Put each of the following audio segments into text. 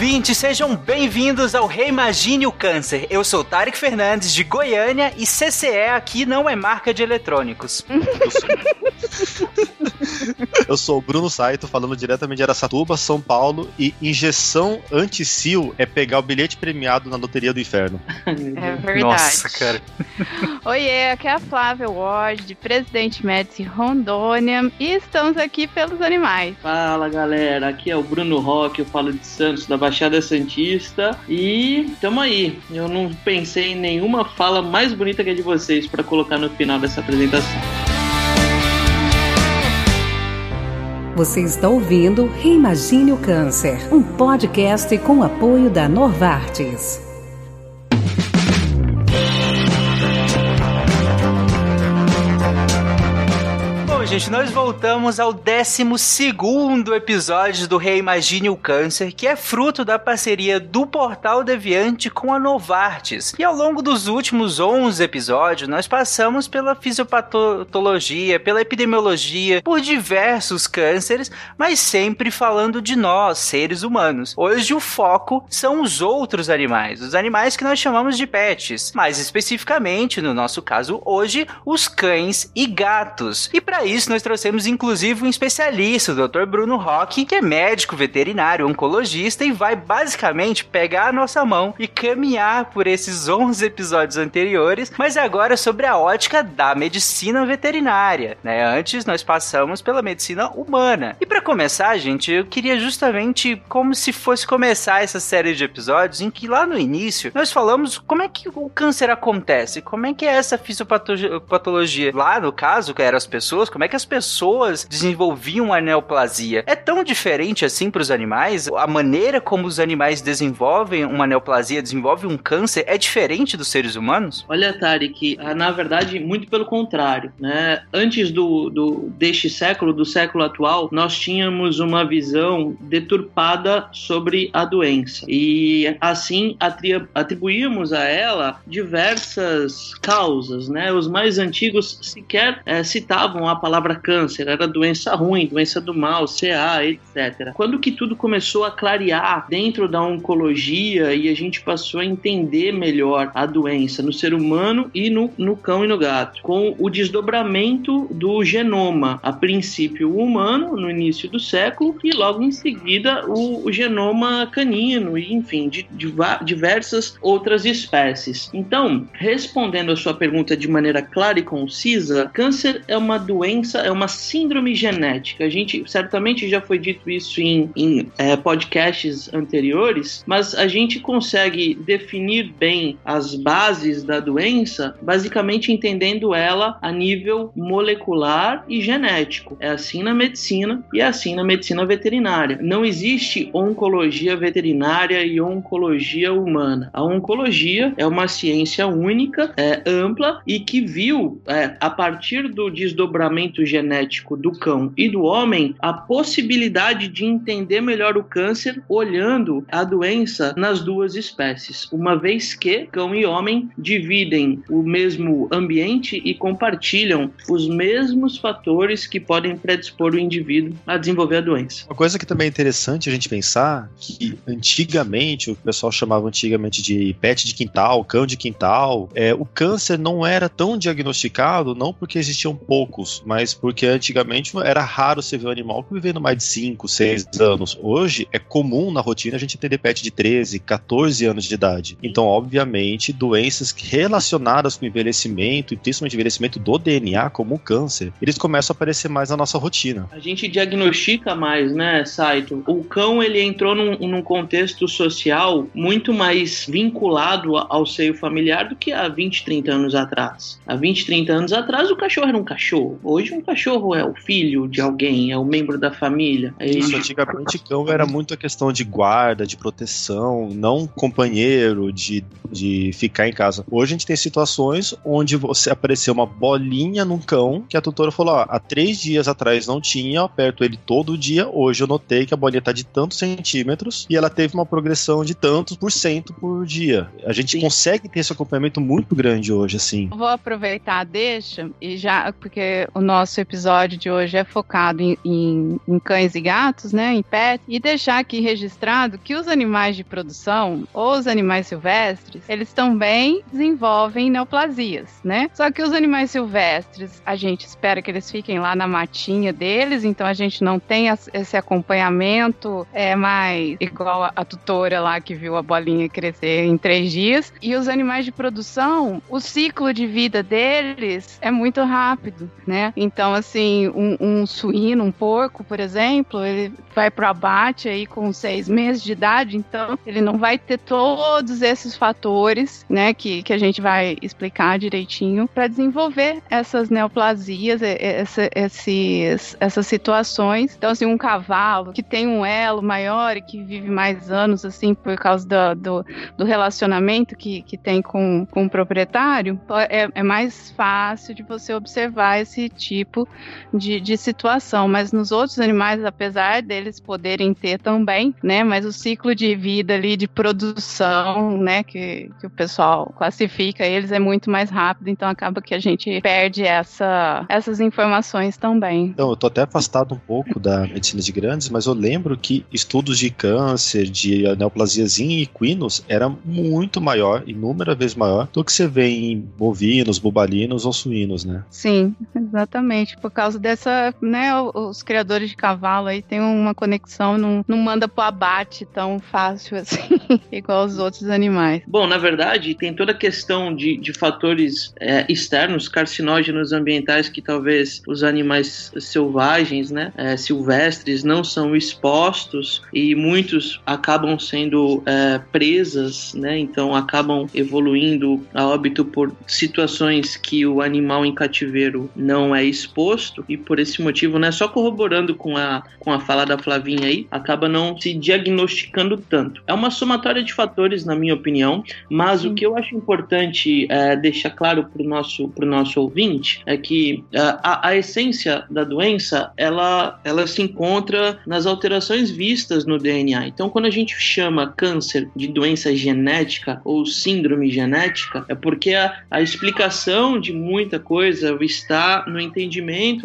ouvintes, sejam bem-vindos ao Reimagine o Câncer. Eu sou Tarek Fernandes, de Goiânia, e CCE aqui não é marca de eletrônicos. Eu sou o Bruno Saito, falando diretamente de Aracatuba, São Paulo, e injeção anti-sil é pegar o bilhete premiado na Loteria do Inferno. É verdade. Nossa, cara. Oiê, aqui é a Flávia Ward, de Presidente Médici Rondônia, e estamos aqui pelos animais. Fala galera, aqui é o Bruno Roque, eu falo de Santos, da Baixada Santista, e tamo aí. Eu não pensei em nenhuma fala mais bonita que a de vocês para colocar no final dessa apresentação. Você está ouvindo Reimagine o Câncer, um podcast com apoio da Novartis. Gente, nós voltamos ao 12 episódio do Reimagine o Câncer, que é fruto da parceria do Portal Deviante com a Novartis. E ao longo dos últimos 11 episódios, nós passamos pela fisiopatologia, pela epidemiologia, por diversos cânceres, mas sempre falando de nós, seres humanos. Hoje o foco são os outros animais, os animais que nós chamamos de pets. Mais especificamente, no nosso caso hoje, os cães e gatos. E para isso nós trouxemos inclusive um especialista, o Dr. Bruno Roque, que é médico veterinário, oncologista e vai basicamente pegar a nossa mão e caminhar por esses 11 episódios anteriores, mas agora sobre a ótica da medicina veterinária, né? Antes nós passamos pela medicina humana. E para começar, gente, eu queria justamente como se fosse começar essa série de episódios em que lá no início nós falamos como é que o câncer acontece, como é que é essa fisiopatologia. Lá no caso, que eram as pessoas, como é que as pessoas desenvolviam a neoplasia? É tão diferente assim para os animais? A maneira como os animais desenvolvem uma neoplasia, desenvolvem um câncer, é diferente dos seres humanos? Olha, Tarek, ah, na verdade, muito pelo contrário, né? Antes do, do deste século, do século atual, nós tínhamos uma visão deturpada sobre a doença e assim atri atribuímos a ela diversas causas, né? Os mais antigos sequer é, citavam a palavra câncer, era doença ruim, doença do mal, CA, etc. Quando que tudo começou a clarear dentro da oncologia e a gente passou a entender melhor a doença no ser humano e no, no cão e no gato, com o desdobramento do genoma, a princípio humano no início do século e logo em seguida o, o genoma canino e enfim de, de diversas outras espécies. Então, respondendo a sua pergunta de maneira clara e concisa, câncer é uma doença, é uma síndrome genética. A gente certamente já foi dito isso em, em é, podcasts anteriores, mas a gente consegue definir bem as bases da doença, basicamente entendendo ela a nível molecular e genético. É assim na medicina e é assim na medicina veterinária. Não existe oncologia veterinária e oncologia humana. A oncologia é uma ciência única, é, ampla e que viu, é, a partir do desdobramento genético do cão e do homem, a possibilidade de entender melhor o câncer olhando a doença nas duas espécies, uma vez que cão e homem dividem o mesmo ambiente e compartilham os mesmos fatores que podem predispor o indivíduo a desenvolver a doença. Uma coisa que também é interessante a gente pensar que antigamente, o pessoal chamava antigamente de pet de quintal, cão de quintal, é, o câncer não era tão diagnosticado, não porque existiam poucos, mas porque antigamente era raro você ver um animal vivendo mais de 5, 6 anos. Hoje é comum na rotina a gente atender pet de 13, 14 anos de idade. Então, obviamente, doenças relacionadas com envelhecimento, e principalmente envelhecimento do DNA, como o câncer, eles começam a aparecer mais na nossa rotina. A gente diagnostica mais, né, Saito? O cão ele entrou num, num contexto social muito mais vinculado ao seio familiar do que há 20, 30 anos atrás. Há 20, 30 anos atrás o cachorro era um cachorro. Hoje um cachorro é o filho de alguém, é o membro da família. É Isso, antigamente cão era muito a questão de guarda, de proteção, não companheiro, de, de ficar em casa. Hoje a gente tem situações onde você apareceu uma bolinha num cão que a tutora falou: ó, há três dias atrás não tinha, eu aperto ele todo dia. Hoje eu notei que a bolinha tá de tantos centímetros e ela teve uma progressão de tantos por cento por dia. A gente Sim. consegue ter esse acompanhamento muito grande hoje, assim. Vou aproveitar, deixa, e já, porque o nosso nosso episódio de hoje é focado em, em, em cães e gatos, né, em pet, e deixar aqui registrado que os animais de produção, ou os animais silvestres, eles também desenvolvem neoplasias, né? Só que os animais silvestres, a gente espera que eles fiquem lá na matinha deles, então a gente não tem esse acompanhamento é mais igual a, a tutora lá que viu a bolinha crescer em três dias. E os animais de produção, o ciclo de vida deles é muito rápido, né? Assim, um, um suíno, um porco, por exemplo, ele vai para o abate aí com seis meses de idade, então ele não vai ter todos esses fatores, né, que, que a gente vai explicar direitinho para desenvolver essas neoplasias, essa, esses, essas situações. Então, assim, um cavalo que tem um elo maior e que vive mais anos, assim, por causa do, do, do relacionamento que, que tem com, com o proprietário, é, é mais fácil de você observar esse tipo de, de situação. Mas nos outros animais, apesar deles poderem ter também, né, mas o ciclo de vida ali, de produção, né, que, que o pessoal classifica eles é muito mais rápido, então acaba que a gente perde essa, essas informações também. Então, eu tô até afastado um pouco da medicina de grandes, mas eu lembro que estudos de câncer, de neoplasias em equinos era muito maior, inúmeras vezes maior, do que você vê em bovinos, bubalinos ou suínos, né? Sim, exatamente. Por causa dessa, né, os criadores de cavalo aí têm uma conexão, não, não manda pro abate tão fácil assim, igual os outros animais. Bom, na verdade, tem toda a questão de, de fatores é, externos, carcinógenos ambientais que talvez os animais selvagens, né, é, silvestres, não são expostos e muitos acabam sendo é, presas, né, então acabam evoluindo a óbito por situações que o animal em cativeiro não é exposto e por esse motivo, né, só corroborando com a, com a fala da Flavinha aí, acaba não se diagnosticando tanto. É uma somatória de fatores, na minha opinião, mas Sim. o que eu acho importante é, deixar claro para o nosso, pro nosso ouvinte é que é, a, a essência da doença ela, ela se encontra nas alterações vistas no DNA. Então, quando a gente chama câncer de doença genética ou síndrome genética, é porque a, a explicação de muita coisa está no entendimento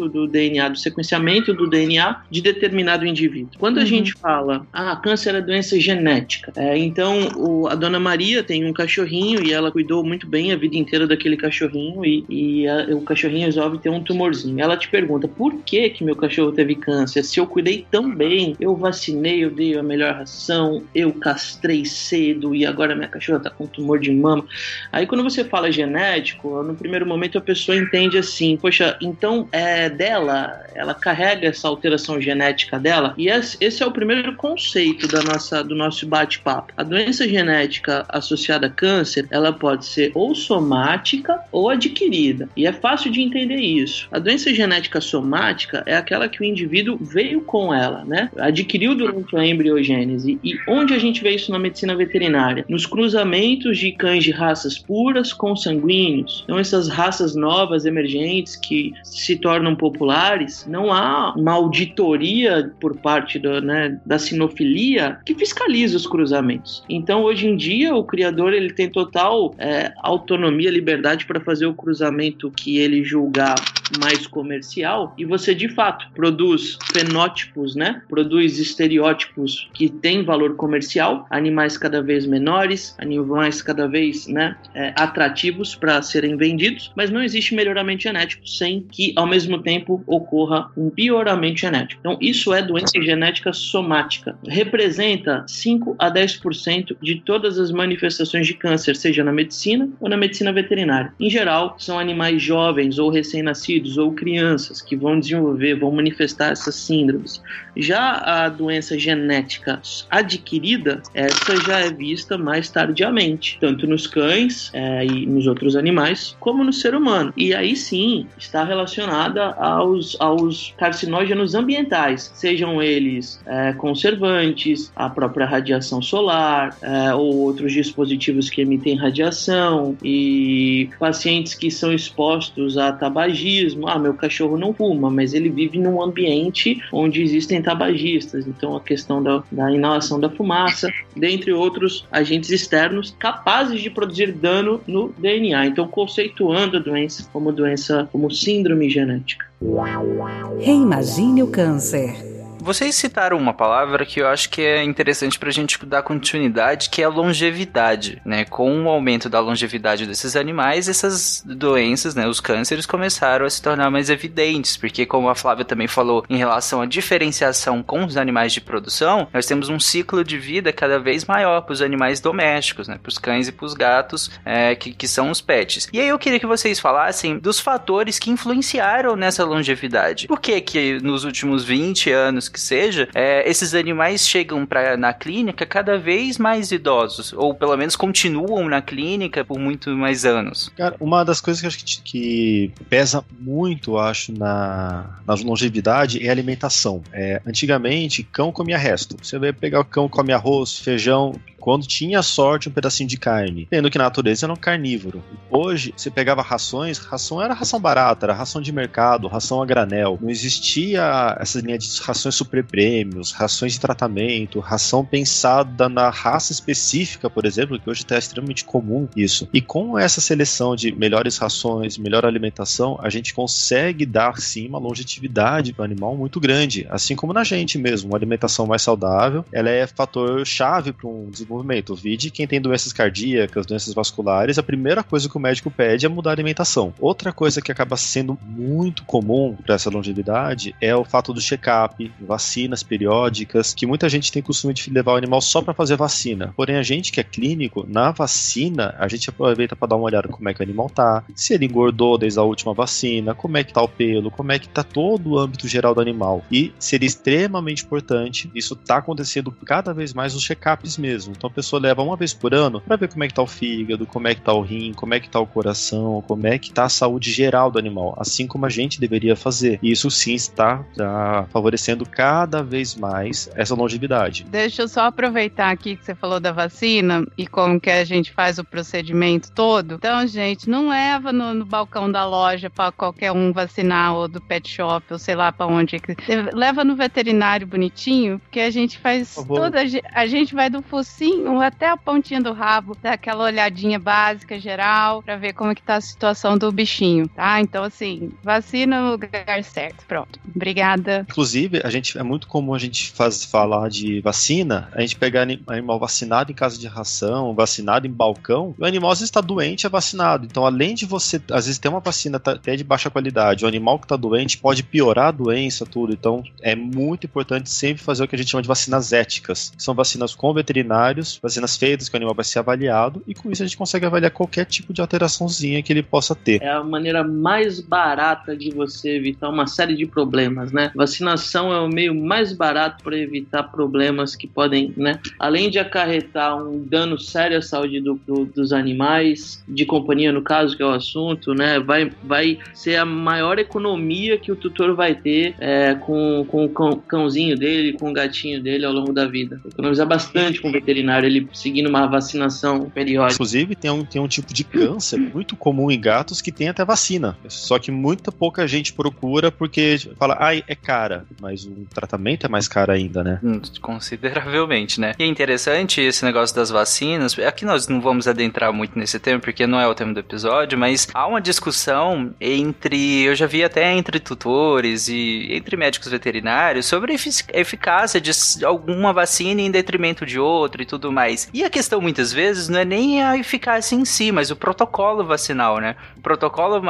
do DNA, do sequenciamento do DNA de determinado indivíduo. Quando a uhum. gente fala, ah, câncer é doença genética, é, então o, a dona Maria tem um cachorrinho e ela cuidou muito bem a vida inteira daquele cachorrinho e, e a, o cachorrinho resolve ter um tumorzinho. Ela te pergunta, por que que meu cachorro teve câncer? Se eu cuidei tão bem, eu vacinei, eu dei a melhor ração, eu castrei cedo e agora minha cachorra tá com tumor de mama. Aí quando você fala genético, no primeiro momento a pessoa entende assim, poxa, então é dela, ela carrega essa alteração genética dela e esse é o primeiro conceito da nossa, do nosso bate-papo. A doença genética associada a câncer, ela pode ser ou somática ou adquirida. E é fácil de entender isso. A doença genética somática é aquela que o indivíduo veio com ela, né? Adquiriu durante a embriogênese. E onde a gente vê isso na medicina veterinária? Nos cruzamentos de cães de raças puras com sanguíneos. Então, essas raças novas, emergentes, que se tornam populares, não há uma auditoria por parte do, né, da sinofilia que fiscaliza os cruzamentos. Então, hoje em dia, o criador ele tem total é, autonomia, liberdade para fazer o cruzamento que ele julgar mais comercial e você de fato produz fenótipos, né? Produz estereótipos que têm valor comercial, animais cada vez menores, animais cada vez, né, é, atrativos para serem vendidos, mas não existe melhoramento genético sem que ao mesmo tempo ocorra um pioramento genético. Então isso é doença genética somática. Representa 5 a 10% de todas as manifestações de câncer, seja na medicina ou na medicina veterinária. Em geral, são animais jovens ou recém-nascidos nascidos ou crianças que vão desenvolver, vão manifestar essas síndromes. Já a doença genética adquirida, essa já é vista mais tardiamente, tanto nos cães é, e nos outros animais, como no ser humano. E aí sim está relacionada aos, aos carcinógenos ambientais, sejam eles é, conservantes, a própria radiação solar é, ou outros dispositivos que emitem radiação e pacientes que são expostos a tabagismo. Ah, meu cachorro não fuma, mas ele vive num ambiente onde existem tabagistas. Então, a questão da, da inalação da fumaça, dentre outros agentes externos capazes de produzir dano no DNA. Então, conceituando a doença como doença, como síndrome genética. Reimagine o câncer. Vocês citaram uma palavra que eu acho que é interessante para a gente dar continuidade, que é a longevidade, né? Com o aumento da longevidade desses animais, essas doenças, né, os cânceres começaram a se tornar mais evidentes, porque como a Flávia também falou em relação à diferenciação com os animais de produção, nós temos um ciclo de vida cada vez maior para os animais domésticos, né? Para os cães e para os gatos, é, que, que são os pets. E aí eu queria que vocês falassem dos fatores que influenciaram nessa longevidade. Por que que nos últimos 20 anos que seja, é, esses animais chegam pra, na clínica cada vez mais idosos, ou pelo menos continuam na clínica por muito mais anos. Cara, uma das coisas que acho que, que pesa muito, acho, na, na longevidade é a alimentação. É, antigamente, cão comia resto. Você vai pegar o cão, come arroz, feijão, quando tinha sorte um pedacinho de carne, tendo que na natureza era um carnívoro. Hoje, você pegava rações, ração era ração barata, era ração de mercado, ração a granel. Não existia essa linha de rações super prêmios, rações de tratamento, ração pensada na raça específica, por exemplo, que hoje está extremamente comum isso. E com essa seleção de melhores rações, melhor alimentação, a gente consegue dar sim uma longevidade para o animal muito grande, assim como na gente mesmo. Uma alimentação mais saudável, ela é fator chave para um desenvolvimento desenvolvimento. Vide quem tem doenças cardíacas, doenças vasculares, a primeira coisa que o médico pede é mudar a alimentação. Outra coisa que acaba sendo muito comum para essa longevidade é o fato do check-up, vacinas periódicas, que muita gente tem costume de levar o animal só para fazer vacina. Porém, a gente que é clínico, na vacina, a gente aproveita para dar uma olhada como é que o animal tá, se ele engordou desde a última vacina, como é que tá o pelo, como é que tá todo o âmbito geral do animal. E seria extremamente importante, isso tá acontecendo cada vez mais nos check-ups mesmo. Então a pessoa leva uma vez por ano para ver como é que tá o fígado, como é que tá o rim, como é que tá o coração, como é que tá a saúde geral do animal, assim como a gente deveria fazer. E isso sim está, está favorecendo cada vez mais essa longevidade. Deixa eu só aproveitar aqui que você falou da vacina e como que a gente faz o procedimento todo. Então, gente, não leva no, no balcão da loja para qualquer um vacinar ou do pet shop ou sei lá para onde. Leva no veterinário bonitinho, porque a gente faz toda a gente vai do focinho até a pontinha do rabo, dá aquela olhadinha básica, geral, para ver como é que tá a situação do bichinho, tá? Então, assim, vacina no lugar certo. Pronto. Obrigada. Inclusive, a gente é muito comum a gente faz, falar de vacina, a gente pegar animal vacinado em casa de ração, vacinado em balcão, o animal às vezes está doente é vacinado. Então, além de você, às vezes, ter uma vacina tá, até de baixa qualidade, o animal que está doente pode piorar a doença, tudo. Então, é muito importante sempre fazer o que a gente chama de vacinas éticas. São vacinas com veterinário vacinas feitas, que o animal vai ser avaliado, e com isso a gente consegue avaliar qualquer tipo de alteraçãozinha que ele possa ter. É a maneira mais barata de você evitar uma série de problemas, né? Vacinação é o meio mais barato para evitar problemas que podem, né? Além de acarretar um dano sério à saúde do, do, dos animais, de companhia no caso, que é o assunto, né? Vai, vai ser a maior economia que o tutor vai ter é, com, com o cãozinho dele, com o gatinho dele ao longo da vida. Economizar bastante com o veterinário veterinário ele seguindo uma vacinação periódica. Inclusive, tem um, tem um tipo de câncer muito comum em gatos que tem até vacina. Só que muita pouca gente procura porque fala, ai, é cara. Mas o tratamento é mais caro ainda, né? Hum, consideravelmente, né? E é interessante esse negócio das vacinas. Aqui nós não vamos adentrar muito nesse tema, porque não é o tema do episódio, mas há uma discussão entre. Eu já vi até entre tutores e entre médicos veterinários sobre a eficácia de alguma vacina em detrimento de outra e tudo mais. E a questão muitas vezes não é nem a eficácia em si, mas o protocolo vacinal, né? O protocolo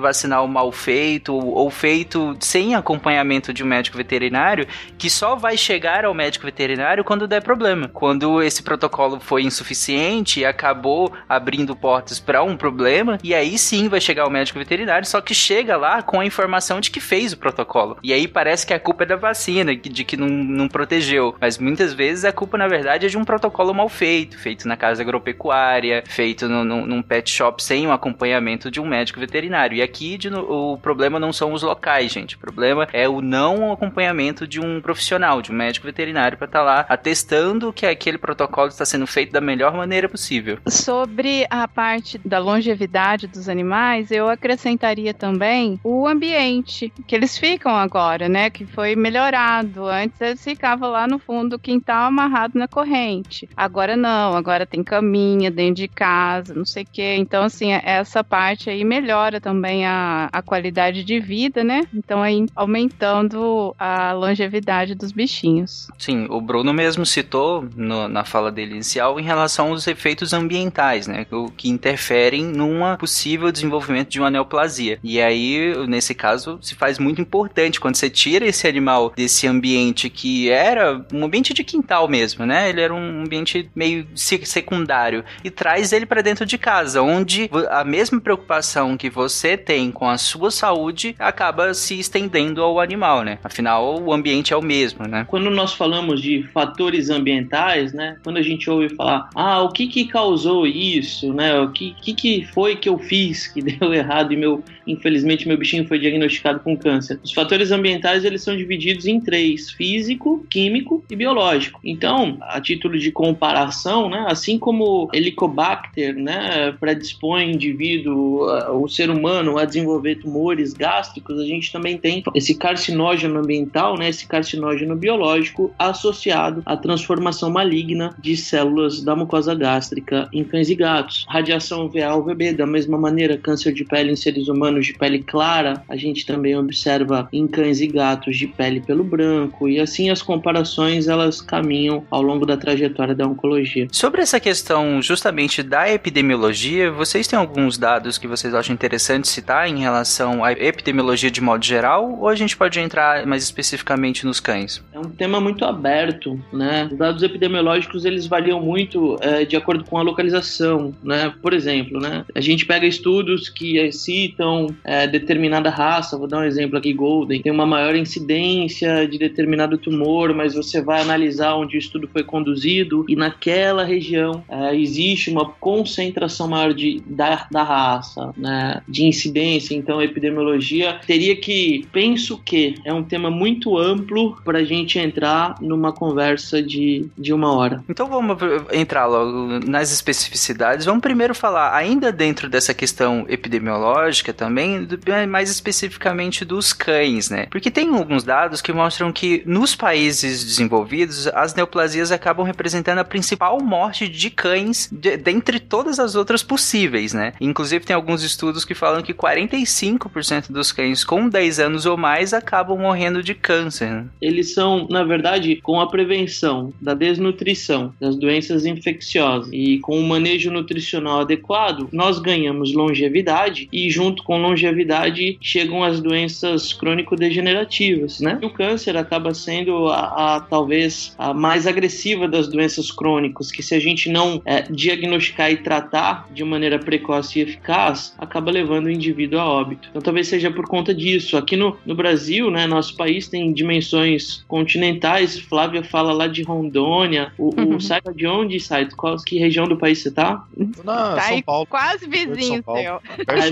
vacinal mal feito ou feito sem acompanhamento de um médico veterinário, que só vai chegar ao médico veterinário quando der problema. Quando esse protocolo foi insuficiente e acabou abrindo portas para um problema, e aí sim vai chegar ao médico veterinário, só que chega lá com a informação de que fez o protocolo. E aí parece que a culpa é da vacina, de que não, não protegeu. Mas muitas vezes a culpa, na verdade, é de um protocolo protocolo mal feito, feito na casa agropecuária, feito no, no, num pet shop sem o acompanhamento de um médico veterinário. E aqui de, o problema não são os locais, gente. O problema é o não acompanhamento de um profissional, de um médico veterinário para estar tá lá atestando que aquele protocolo está sendo feito da melhor maneira possível. Sobre a parte da longevidade dos animais, eu acrescentaria também o ambiente que eles ficam agora, né? Que foi melhorado. Antes eles ficavam lá no fundo do quintal amarrado na corrente. Agora não, agora tem caminha dentro de casa, não sei o quê. Então, assim, essa parte aí melhora também a, a qualidade de vida, né? Então, aí aumentando a longevidade dos bichinhos. Sim, o Bruno mesmo citou no, na fala dele inicial em relação aos efeitos ambientais, né? O que interferem numa possível desenvolvimento de uma neoplasia. E aí, nesse caso, se faz muito importante quando você tira esse animal desse ambiente que era um ambiente de quintal mesmo, né? Ele era um ambiente meio secundário e traz ele para dentro de casa, onde a mesma preocupação que você tem com a sua saúde acaba se estendendo ao animal, né? Afinal, o ambiente é o mesmo, né? Quando nós falamos de fatores ambientais, né? Quando a gente ouve falar, ah, o que que causou isso, né? O que que, que foi que eu fiz que deu errado e meu, infelizmente, meu bichinho foi diagnosticado com câncer? Os fatores ambientais, eles são divididos em três: físico, químico e biológico. Então, a título de comparação, né? Assim como Helicobacter, né? Predispõe o indivíduo, o ser humano a desenvolver tumores gástricos, a gente também tem esse carcinógeno ambiental, né? Esse carcinógeno biológico associado à transformação maligna de células da mucosa gástrica em cães e gatos. Radiação VA-UVB, da mesma maneira, câncer de pele em seres humanos de pele clara, a gente também observa em cães e gatos de pele pelo branco, e assim as comparações elas caminham ao longo da trajetória da oncologia. Sobre essa questão justamente da epidemiologia, vocês têm alguns dados que vocês acham interessante citar em relação à epidemiologia de modo geral, ou a gente pode entrar mais especificamente nos cães? É um tema muito aberto, né? Os dados epidemiológicos eles variam muito é, de acordo com a localização, né? Por exemplo, né? A gente pega estudos que citam é, determinada raça, vou dar um exemplo aqui, Golden, tem uma maior incidência de determinado tumor, mas você vai analisar onde o estudo foi conduzido e naquela região é, existe uma concentração maior de, da, da raça, né? De incidência, então epidemiologia teria que, penso que é um tema muito amplo para a gente entrar numa conversa de, de uma hora. Então vamos entrar logo nas especificidades. Vamos primeiro falar, ainda dentro dessa questão epidemiológica também, mais especificamente dos cães, né? Porque tem alguns dados que mostram que nos países desenvolvidos, as neoplasias acabam representando a principal morte de cães de, dentre todas as outras possíveis, né? Inclusive tem alguns estudos que falam que 45% dos cães com 10 anos ou mais acabam morrendo de câncer. Né? Eles são, na verdade, com a prevenção da desnutrição, das doenças infecciosas e com o manejo nutricional adequado, nós ganhamos longevidade e junto com longevidade chegam as doenças crônico-degenerativas, né? E o câncer acaba sendo a, a, talvez a mais agressiva das doenças crônicas, que se a gente não é, diagnosticar e tratar de maneira precoce e eficaz, acaba levando o indivíduo a óbito. Então talvez seja por conta disso. Aqui no, no Brasil, né, nosso país tem dimensões continentais. Flávia fala lá de Rondônia. O, uhum. o sai de onde sai? Qual que região do país você tá? Na, tá São Paulo. Quase vizinho seu.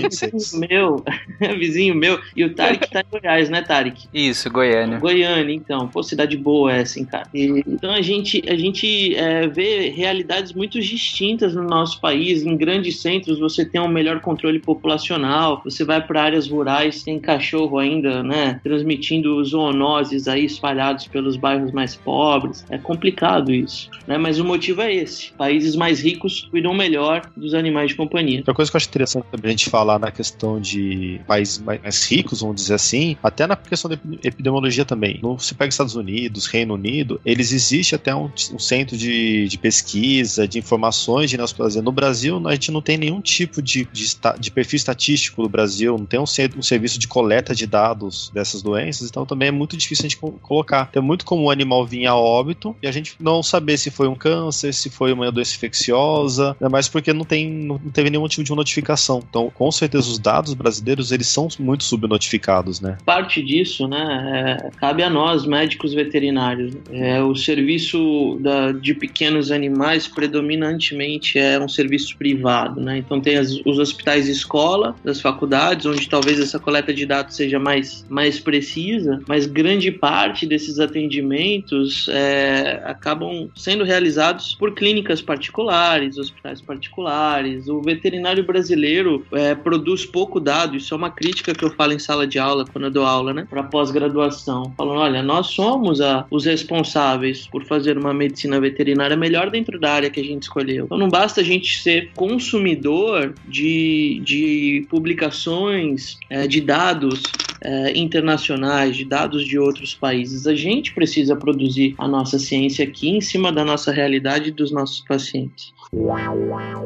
vizinho meu, vizinho meu. E o Tarek tá em Goiás, né, Tarek? Isso, Goiânia. Goiânia, então. Pô, cidade boa essa, hein, cara. E, então a gente, a gente é, vê realidades muito distintas no nosso país. Em grandes centros você tem um melhor controle populacional. Você vai para áreas rurais, tem cachorro ainda, né, transmitindo zoonoses aí espalhados pelos bairros mais pobres. É complicado isso, né? Mas o motivo é esse. Países mais ricos cuidam melhor dos animais de companhia. Outra coisa que eu acho interessante também a gente falar na questão de países mais ricos, vamos dizer assim, até na questão da epidemiologia também. Você pega Estados Unidos, Reino Unido, eles existem até um, um centro de, de, pesquisa, de informações de neoplasia. No Brasil, a gente não tem nenhum tipo de, de, de perfil estatístico no Brasil, não tem um, um, serviço de coleta de dados dessas doenças, então também é muito difícil a gente colocar. Então é muito comum o animal vir a óbito e a gente não saber se foi um câncer, se foi uma doença infecciosa, né, mas porque não, tem, não teve nenhum tipo de notificação. Então, com certeza, os dados brasileiros eles são muito subnotificados, né? Parte disso, né, é, cabe a nós, médicos veterinários. É, o serviço da, de pequenos animais predominantemente é um serviço privado, né? Então tem as, os hospitais de escola, das faculdades, onde talvez essa coleta de dados seja mais, mais precisa, mas grande parte desses atendimentos é, acabam sendo realizados por clínicas particulares, hospitais particulares. O veterinário brasileiro é, produz pouco dado, isso é uma crítica que eu falo em sala de aula, quando eu dou aula, né? Para pós-graduação. Falando, olha, nós somos a, os responsáveis por fazer uma medicina veterinária melhor dentro da área que a gente escolheu. Então não basta a gente ser consumidor de, de publicações, é, de dados é, internacionais, de dados de outros países. A gente precisa produzir a nossa ciência aqui em cima da nossa realidade e dos nossos pacientes.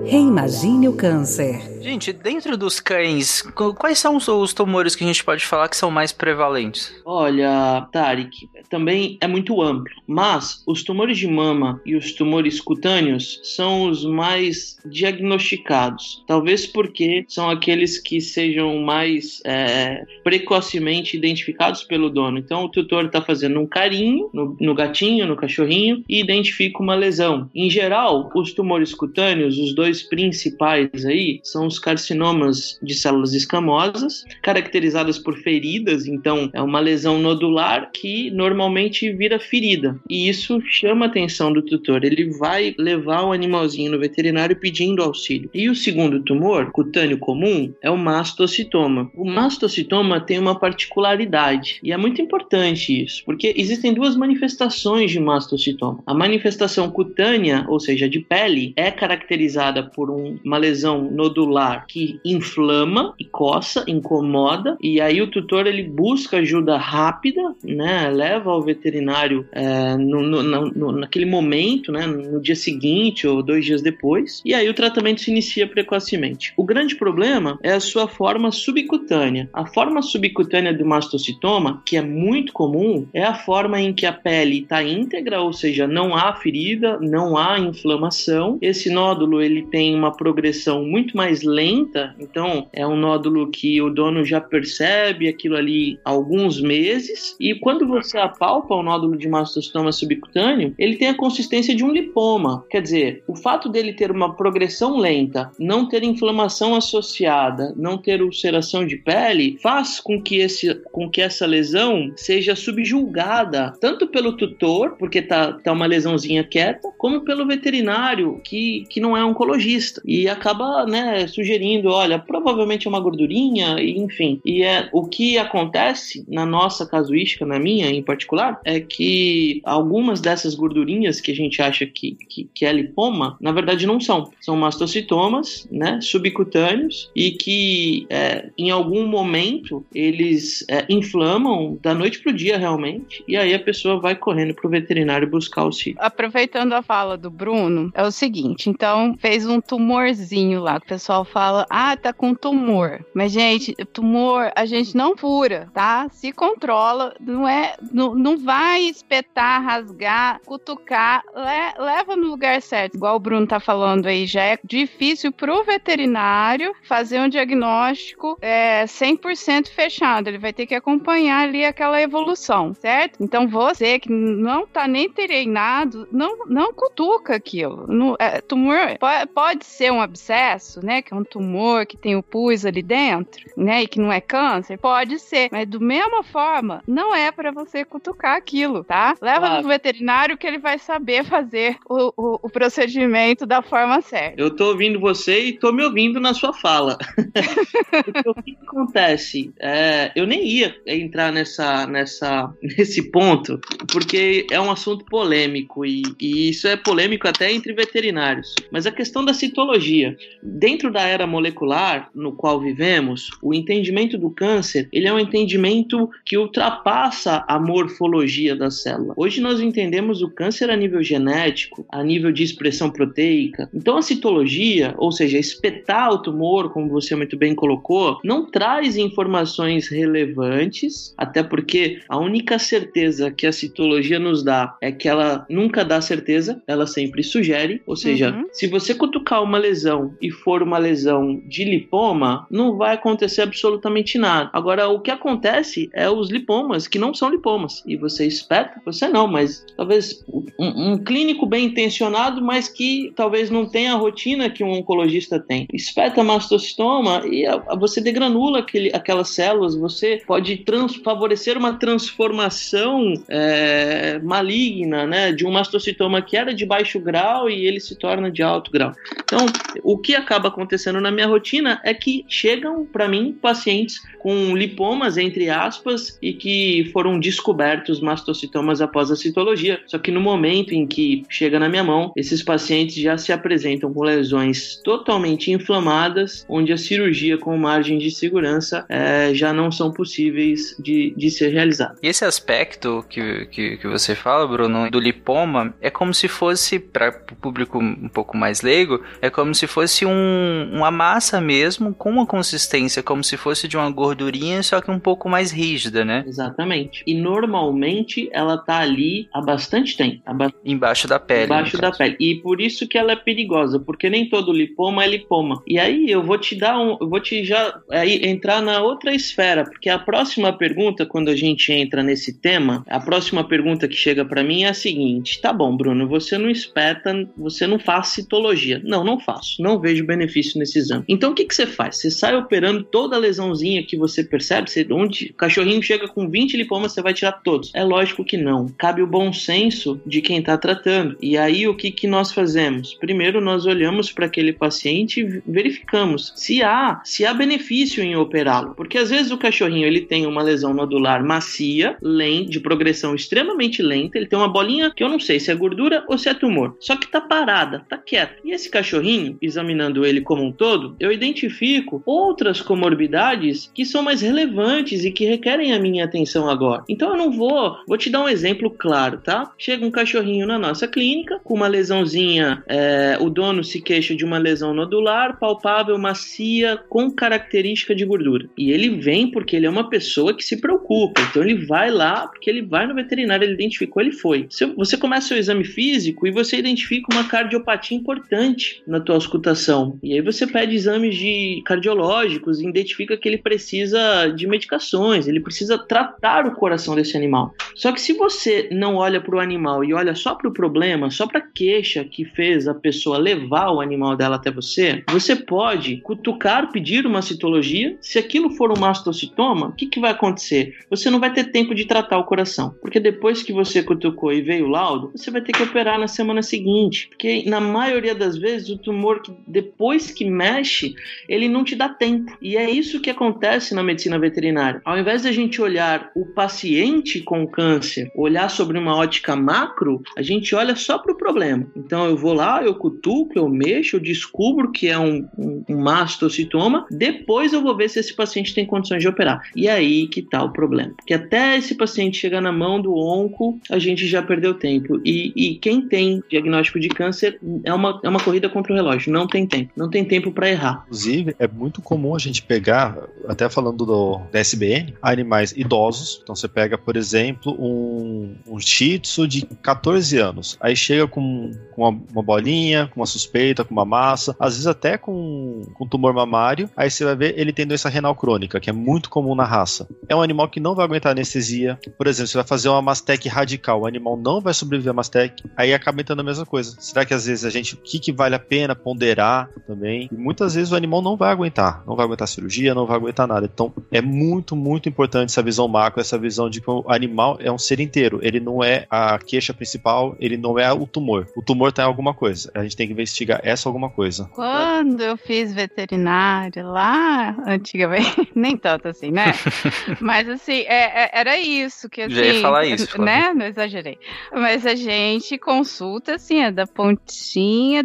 Reimagine o câncer. Gente, dentro dos cães, quais são os tumores que a gente pode falar que são mais prevalentes? Olha, Tarek, também é muito amplo, mas os tumores de mama e os tumores cutâneos são os mais diagnosticados. Talvez porque são aqueles que sejam mais é, precocemente identificados pelo dono. Então, o tutor está fazendo um carinho no, no gatinho, no cachorrinho e identifica uma lesão. Em geral, os tumores cutâneos, os dois principais aí, são os carcinomas de células escamosas, caracterizadas por feridas, então é uma lesão nodular que normalmente vira ferida. E isso chama a atenção do tutor. Ele vai levar o animalzinho no veterinário pedindo auxílio. E o segundo tumor, cutâneo comum, é o mastocitoma. O mastocitoma tem uma particularidade, e é muito importante isso, porque existem duas manifestações de mastocitoma. A manifestação cutânea, ou seja, de pele, é caracterizada por um, uma lesão nodular que inflama e coça, incomoda, e aí o tutor ele busca ajuda rápida, né? Leva ao veterinário é, no, no, no, naquele momento, né? No dia seguinte ou dois dias depois, e aí o tratamento se inicia precocemente. O grande problema é a sua forma subcutânea. A forma subcutânea do mastocitoma, que é muito comum, é a forma em que a pele está íntegra, ou seja, não há ferida, não há inflamação. Esse nódulo ele tem uma progressão muito mais lenta, então é um nódulo que o dono já percebe aquilo ali há alguns meses. E quando você apalpa o nódulo de mastocitoma subcutâneo, ele tem a consistência de um lipoma. Quer dizer, o fato dele ter uma progressão lenta, não ter inflamação associada, não ter ulceração de pele, faz com que, esse, com que essa lesão seja subjulgada tanto pelo tutor, porque tá, tá uma lesãozinha quieta, como pelo veterinário, que, que não é oncologista. E acaba né, sugerindo: olha, provavelmente é uma gordurinha, enfim. E é o que acontece na nossa casuística, na minha em particular, é que algumas dessas gordurinhas que a gente acha que, que, que é lipoma, na verdade não são. São mastocitomas, né, subcutâneos, e que é, em algum momento eles é, inflamam da noite pro dia realmente, e aí a pessoa vai correndo pro veterinário buscar auxílio. Aproveitando a fala do Bruno, é o seguinte, então fez um tumorzinho lá, o pessoal fala, ah, tá com tumor. Mas, gente, tumor a gente não fura, tá? Se controla, não é, não, não vai espetar, rasgar, cutucar, le, leva no lugar certo. Igual o Bruno tá falando aí, já é difícil pro veterinário fazer um diagnóstico é, 100% fechado. Ele vai ter que acompanhar ali aquela evolução, certo? Então, você que não tá nem treinado, não, não cutuca aquilo. No, é, tumor pode, ser um abscesso, né? Que é um tumor que tem o pus ali dentro, né? E que não é câncer. Pode ser. Mas do mesma forma, não é para você cutucar aquilo, tá? Leva claro. no veterinário que ele vai saber fazer o, o, o, procedimento da forma certa. Eu tô ouvindo você e tô me ouvindo na sua fala. o que acontece? É, eu nem ia entrar nessa, nessa, nesse ponto, porque é um assunto polêmico e, e isso é polêmico até entre veterinários. Mas a questão da citologia. Dentro da era molecular no qual vivemos, o entendimento do câncer ele é um entendimento que ultrapassa a morfologia da célula. Hoje nós entendemos o câncer a nível genético, a nível de expressão proteica. Então a citologia, ou seja, espetar o tumor, como você muito bem colocou, não traz informações relevantes, até porque a única certeza que a citologia nos dá é que ela nunca dá certeza, ela sempre sugere, ou seja. Se você cutucar uma lesão e for uma lesão de lipoma, não vai acontecer absolutamente nada. Agora, o que acontece é os lipomas que não são lipomas. E você espeta, você não, mas talvez um, um clínico bem intencionado, mas que talvez não tenha a rotina que um oncologista tem. Espeta mastocitoma e você degranula aquele, aquelas células, você pode trans, favorecer uma transformação é, maligna, né, de um mastocitoma que era de baixo grau e ele se torna de alto grau. Então, o que acaba acontecendo na minha rotina é que chegam para mim pacientes com lipomas, entre aspas, e que foram descobertos mastocitomas após a citologia. Só que no momento em que chega na minha mão, esses pacientes já se apresentam com lesões totalmente inflamadas, onde a cirurgia com margem de segurança é, já não são possíveis de, de ser realizada. E esse aspecto que, que, que você fala, Bruno, do lipoma, é como se fosse, para o público um pouco mais leigo, é como se fosse um, uma massa mesmo, com uma consistência como se fosse de uma gordurinha, só que um pouco mais rígida, né? Exatamente. E normalmente ela tá ali há bastante tempo. Há ba... Embaixo da pele. Embaixo da pele. E por isso que ela é perigosa, porque nem todo lipoma é lipoma. E aí eu vou te dar um. Eu vou te já aí, entrar na outra esfera, porque a próxima pergunta, quando a gente entra nesse tema, a próxima pergunta que chega para mim é a seguinte: tá bom, Bruno, você não espeta, você não faz citologia. Não, não faço. Não vejo benefício nesse exame. Então o que, que você faz? Você sai operando toda a lesãozinha que você percebe, você, onde o cachorrinho chega com 20 lipomas, você vai tirar todos. É lógico que não. Cabe o bom senso de quem está tratando. E aí o que, que nós fazemos? Primeiro nós olhamos para aquele paciente e verificamos se há, se há benefício em operá-lo. Porque às vezes o cachorrinho ele tem uma lesão nodular macia, lenta, de progressão extremamente lenta, ele tem uma bolinha que eu não sei se é gordura ou se é tumor. Só que tá parada, tá quieta. E esse cachorrinho, examinando ele como um todo, eu identifico outras comorbidades que são mais relevantes e que requerem a minha atenção agora. Então eu não vou, vou te dar um exemplo claro, tá? Chega um cachorrinho na nossa clínica com uma lesãozinha, é, o dono se queixa de uma lesão nodular, palpável, macia, com característica de gordura. E ele vem porque ele é uma pessoa que se preocupa. Então ele vai lá porque ele vai no veterinário, ele identificou, ele foi. Você começa o exame físico e você identifica uma cardiopatia importante na tua auscultação. E aí você pede exames de cardiológicos e identifica que ele precisa de medicações, ele precisa tratar o coração desse animal. Só que se você não olha para o animal e olha só para o problema, só para a queixa que fez a pessoa levar o animal dela até você, você pode cutucar, pedir uma citologia. Se aquilo for um mastocitoma, o que, que vai acontecer? Você não vai ter tempo de tratar o coração, porque depois que você cutucou e veio o laudo, você vai ter que operar na semana seguinte, porque na maioria das vezes o tumor que depois que mexe, ele não te dá tempo. E é isso que acontece na medicina veterinária. Ao invés de a gente olhar o paciente com câncer, olhar sobre uma ótica macro, a gente olha só para o problema. Então eu vou lá, eu cutuco, eu mexo, eu descubro que é um, um, um mastocitoma, depois eu vou ver se esse paciente tem condições de operar. E é aí que está o problema. Porque até esse paciente chegar na mão do onco, a gente já perdeu tempo. E, e quem tem diagnóstico de câncer é uma, é uma corrida contra o relógio, não tem tempo. Não tem tempo para errar. Inclusive, é muito comum a gente pegar, até falando do, do SBN, animais idosos. Então você pega, por exemplo, um, um Shih Tzu de 14 anos. Aí chega com, com uma, uma, bolinha, com uma suspeita, com uma massa, às vezes até com, com tumor mamário. Aí você vai ver, ele tem doença renal crônica, que é muito comum na raça. É um animal que não vai aguentar anestesia. Por exemplo, você vai fazer uma mastec radical, o animal não vai sobreviver a mastec. Aí acaba entrando a mesma coisa. Será que às vezes a gente, o que, que vale a pena ponderar também? E muitas vezes o animal não vai aguentar, não vai aguentar cirurgia, não vai aguentar nada. Então é muito, muito importante essa visão macro, essa visão de que o animal é um ser inteiro. Ele não é a queixa principal, ele não é o tumor. O tumor tá em alguma coisa. A gente tem que investigar essa alguma coisa. Quando eu fiz veterinária lá, antigamente, nem tanto assim, né? Mas assim, é, é, era isso que assim, Já ia falar isso, né? Não exagerei. Mas a gente consulta assim, é da pontinha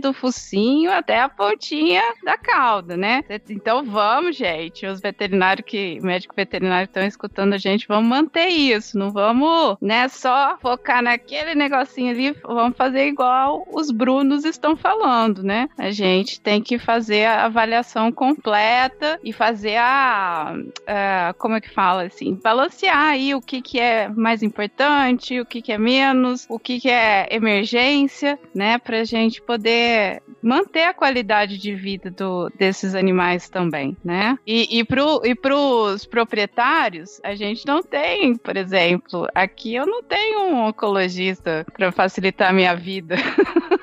do focinho até a pontinha da cauda, né? Então vamos, gente, os veterinários que, médico veterinário estão escutando a gente, vamos manter isso, não vamos, né, só focar naquele negocinho ali, vamos fazer igual os Brunos estão falando, né? A gente tem que fazer a avaliação completa e fazer a, a como é que fala assim, balancear aí o que que é mais importante, o que que é menos, o que que é emergência, né, pra gente poder manter a qualidade de vida do, desses animais também, né? E, e para os proprietários, a gente não tem, por exemplo, aqui eu não tenho um oncologista para facilitar a minha vida.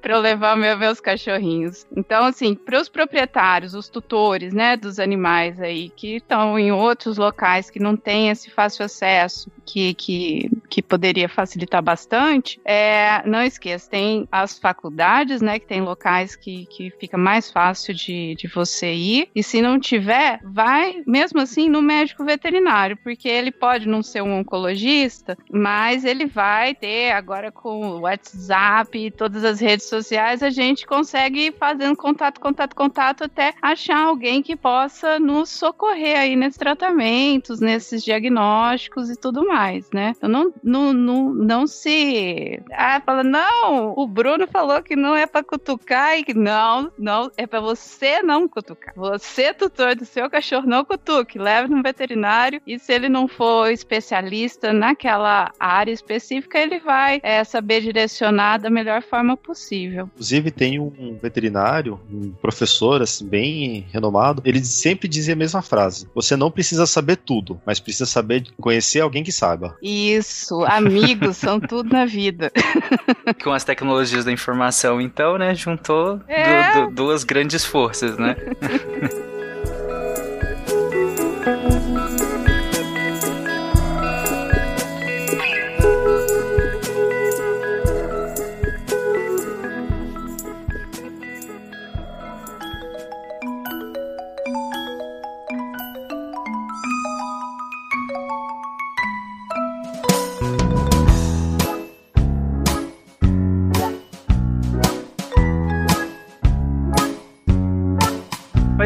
para levar meu, meus cachorrinhos. Então, assim, para os proprietários, os tutores, né, dos animais aí que estão em outros locais que não têm esse fácil acesso, que, que, que poderia facilitar bastante, é, não esqueça, tem as faculdades, né, que tem locais que, que fica mais fácil de, de você ir, e se não tiver, vai mesmo assim no médico veterinário, porque ele pode não ser um oncologista, mas ele vai ter agora com o WhatsApp e todas as redes sociais, a gente consegue ir fazendo contato, contato, contato até achar alguém que possa nos socorrer aí nesses tratamentos, nesses diagnósticos e tudo mais, né? Então não, não, não, não se. Ah, fala, não, o Bruno falou que não é para cutucar e que não, não, é para você não cutucar. Você, tutor do seu cachorro, não cutuque, leve no veterinário e se ele não for especialista naquela área específica, ele vai é, saber direcionar da melhor forma possível. Inclusive, tem um veterinário, um professor, assim, bem renomado, ele sempre dizia a mesma frase: Você não precisa saber tudo, mas precisa saber conhecer alguém que saiba. Isso, amigos são tudo na vida. Com as tecnologias da informação, então, né, juntou é. du du duas grandes forças, né?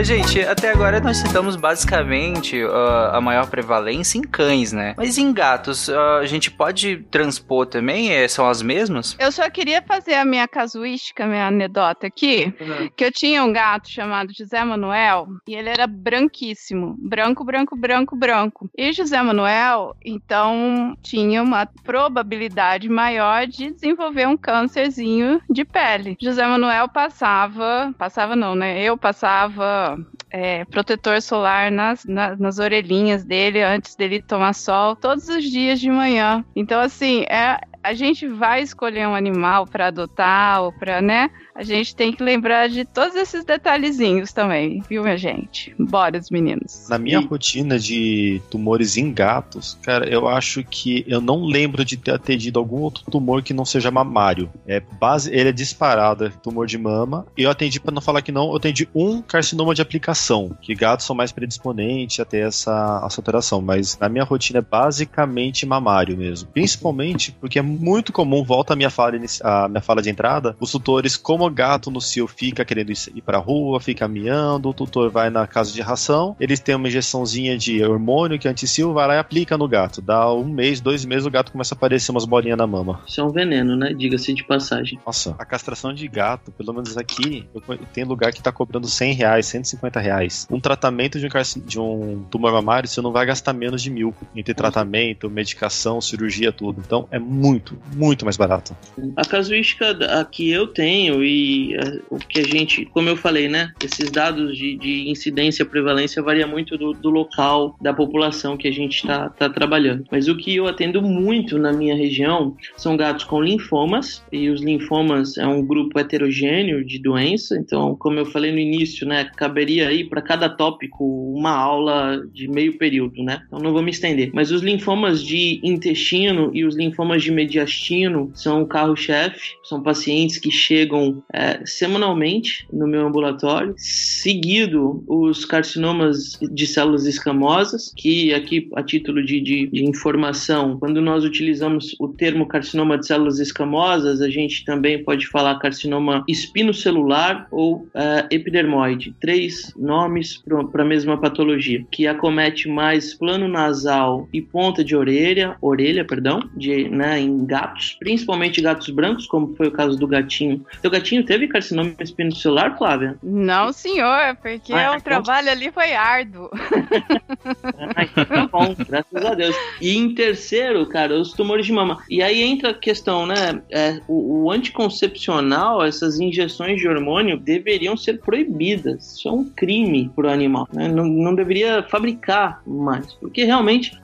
Mas, gente, até agora nós citamos basicamente uh, a maior prevalência em cães, né? Mas em gatos, uh, a gente pode transpor também? É, são as mesmas? Eu só queria fazer a minha casuística, minha anedota aqui, uhum. que eu tinha um gato chamado José Manuel e ele era branquíssimo. Branco, branco, branco, branco. E José Manuel, então, tinha uma probabilidade maior de desenvolver um câncerzinho de pele. José Manuel passava, passava não, né? Eu passava é, protetor solar nas, nas, nas, orelhinhas dele antes dele tomar sol todos os dias de manhã. Então, assim, é, a gente vai escolher um animal para adotar ou para, né? a gente tem que lembrar de todos esses detalhezinhos também, viu, minha gente? Bora, os meninos. Na minha e... rotina de tumores em gatos, cara, eu acho que eu não lembro de ter atendido algum outro tumor que não seja mamário. É base, ele é disparado, é tumor de mama. E eu atendi, para não falar que não, eu atendi um carcinoma de aplicação, que gatos são mais predisponentes a ter essa, essa alteração. Mas na minha rotina é basicamente mamário mesmo. Principalmente porque é muito comum, volta a minha fala, a minha fala de entrada, os tutores, como o gato no cio fica querendo ir pra rua, fica miando, o tutor vai na casa de ração, eles têm uma injeçãozinha de hormônio que é anti-cio, vai lá e aplica no gato. Dá um mês, dois meses, o gato começa a aparecer umas bolinhas na mama. Isso é um veneno, né? Diga-se de passagem. Nossa, a castração de gato, pelo menos aqui, tem lugar que tá cobrando 100 reais, 150 reais. Um tratamento de um, de um tumor mamário, você não vai gastar menos de mil. Entre tratamento, medicação, cirurgia, tudo. Então é muito, muito mais barato. A casuística que eu tenho e uh, o que a gente, como eu falei, né? Esses dados de, de incidência prevalência varia muito do, do, local da população que a gente está tá trabalhando. Mas o que eu atendo muito na minha região são gatos com linfomas, e os linfomas é um grupo heterogêneo de doença, então, como eu falei no início, né? Caberia aí para cada tópico uma aula de meio período, né? Então não vou me estender. Mas os linfomas de intestino e os linfomas de mediastino são o carro-chefe, são pacientes que chegam é, semanalmente no meu ambulatório, seguido os carcinomas de células escamosas, que aqui a título de, de, de informação, quando nós utilizamos o termo carcinoma de células escamosas, a gente também pode falar carcinoma espinocelular ou é, epidermoide, três nomes para a mesma patologia, que acomete mais plano nasal e ponta de orelha, orelha, perdão, de, né, em gatos, principalmente gatos brancos, como foi o caso do gatinho. Seu gatinho teve carcinoma espinocelular, Flávia? Não, senhor, porque ah, o então... trabalho ali foi árduo. ah, então tá bom, graças a Deus. E em terceiro, cara, os tumores de mama. E aí entra a questão, né? É, o, o anticoncepcional, essas injeções de hormônio deveriam ser proibidas. Isso é um crime pro animal. Né? Não, não deveria fabricar mais, porque realmente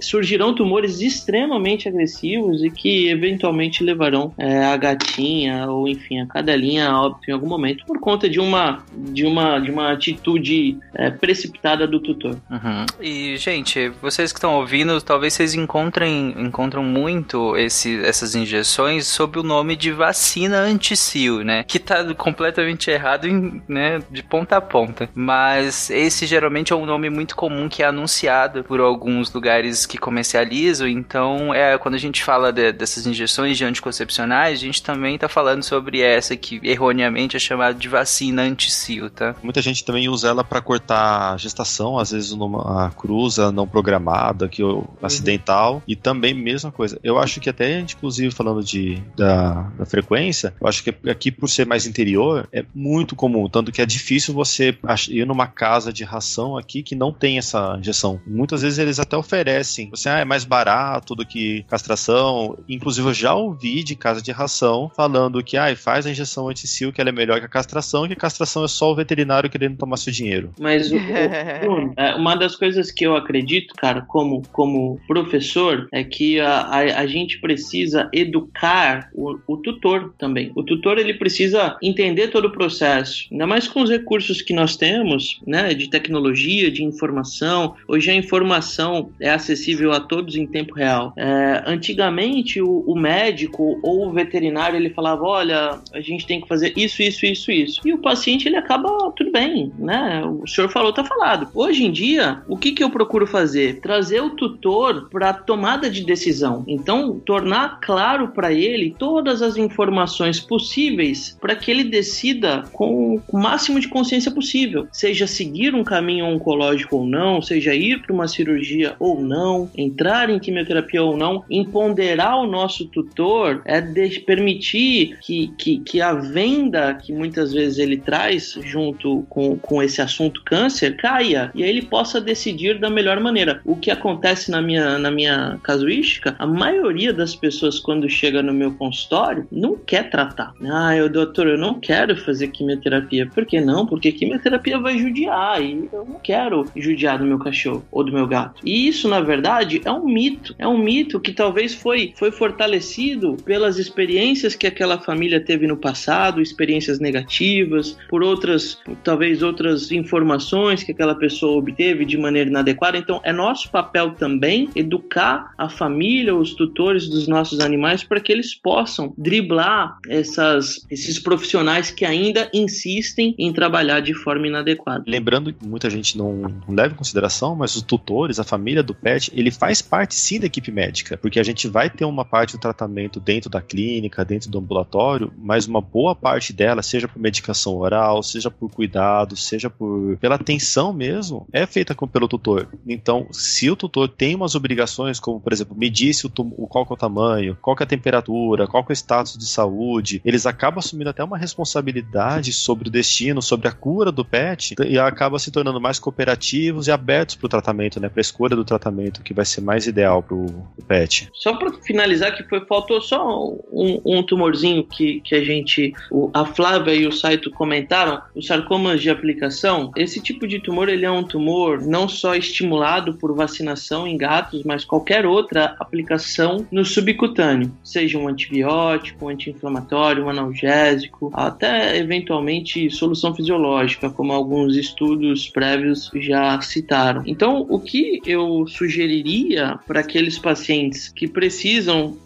surgirão tumores extremamente agressivos e que eventualmente levarão é, a gatinha ou enfim a cadelinha a óbito em algum momento por conta de uma de uma de uma atitude é, precipitada do tutor. Uhum. E gente, vocês que estão ouvindo, talvez vocês encontrem encontram muito esse, essas injeções sob o nome de vacina anti-cio, né? Que tá completamente errado em, né, de ponta a ponta. Mas esse geralmente é um nome muito comum que é anunciado por alguns lugares que comercializam. Então, é quando a gente fala de, dessas injeções de anticoncepcionais, a gente também está falando sobre essa que erroneamente é chamada de vacina anti-cio, tá? Muita gente também usa ela para cortar gestação, às vezes numa cruza não programada, que uhum. acidental, e também mesma coisa. Eu acho que até, inclusive, falando de, da, da frequência, eu acho que aqui, por ser mais interior, é muito comum, tanto que é difícil você ir numa casa de ração aqui que não tem essa injeção. Muitas vezes eles até oferecem, você ah, é mais barato do que castração. Inclusive, eu já ouvi de casa de ração falando que ah, faz a injeção anti-sil, que ela é melhor que a castração, e que a castração é só o veterinário querendo tomar seu dinheiro. Mas o, o, é, uma das coisas que eu acredito, cara, como, como professor, é que a, a, a gente precisa educar o, o tutor também. O tutor ele precisa entender todo o processo, ainda mais com os recursos que nós temos, né, de tecnologia, de informação. Hoje a informação é acessível a todos em tempo real. É, antigamente o, o, médico ou o veterinário ele falava, olha, a gente tem que fazer isso, isso, isso, isso, e o paciente ele acaba tudo bem, né? O senhor falou, tá falado. Hoje em dia, o que que eu procuro fazer? Trazer o tutor para tomada de decisão. Então, tornar claro para ele todas as informações possíveis para que ele decida com o máximo de consciência possível, seja seguir um caminho oncológico ou não, seja ir para uma cirurgia ou não, entrar em quimioterapia ou não, empoderar o nosso tutor é permitir que, que, que a venda que muitas vezes ele traz junto com, com esse assunto câncer caia e aí ele possa decidir da melhor maneira. O que acontece na minha, na minha casuística, a maioria das pessoas quando chega no meu consultório não quer tratar. Ah, eu, doutor, eu não quero fazer quimioterapia. Por que não? Porque quimioterapia vai judiar e eu não quero judiar do meu cachorro ou do meu gato. E isso, na verdade, é um mito. É um mito que talvez foi, foi fortalecido pelas experiências que aquela família teve no passado, experiências negativas, por outras, talvez outras informações que aquela pessoa obteve de maneira inadequada. Então, é nosso papel também educar a família, os tutores dos nossos animais para que eles possam driblar essas, esses profissionais que ainda insistem em trabalhar de forma inadequada. Lembrando que muita gente não, não leva em consideração, mas os tutores, a família do pet, ele faz parte sim da equipe médica, porque a gente vai ter uma parte do tratamento dentro da clínica, dentro do ambulatório, mas uma boa parte dela, seja por medicação oral, seja por cuidado, seja por pela atenção mesmo, é feita com, pelo tutor. Então, se o tutor tem umas obrigações, como por exemplo, medir se o, o qual é o tamanho, qual é a temperatura, qual é o status de saúde, eles acabam assumindo até uma responsabilidade sobre o destino, sobre a cura do pet e acaba se tornando mais cooperativos e abertos para o tratamento, né, para a escolha do tratamento que vai ser mais ideal para o pet. Só para finalizar que foi faltou só um, um, tumorzinho que, que a gente, o, a Flávia e o Saito comentaram, os sarcomas de aplicação. Esse tipo de tumor ele é um tumor não só estimulado por vacinação em gatos, mas qualquer outra aplicação no subcutâneo, seja um antibiótico, um anti-inflamatório, um analgésico, até eventualmente solução fisiológica, como alguns estudos prévios já citaram. Então, o que eu sugeriria para aqueles pacientes que precisam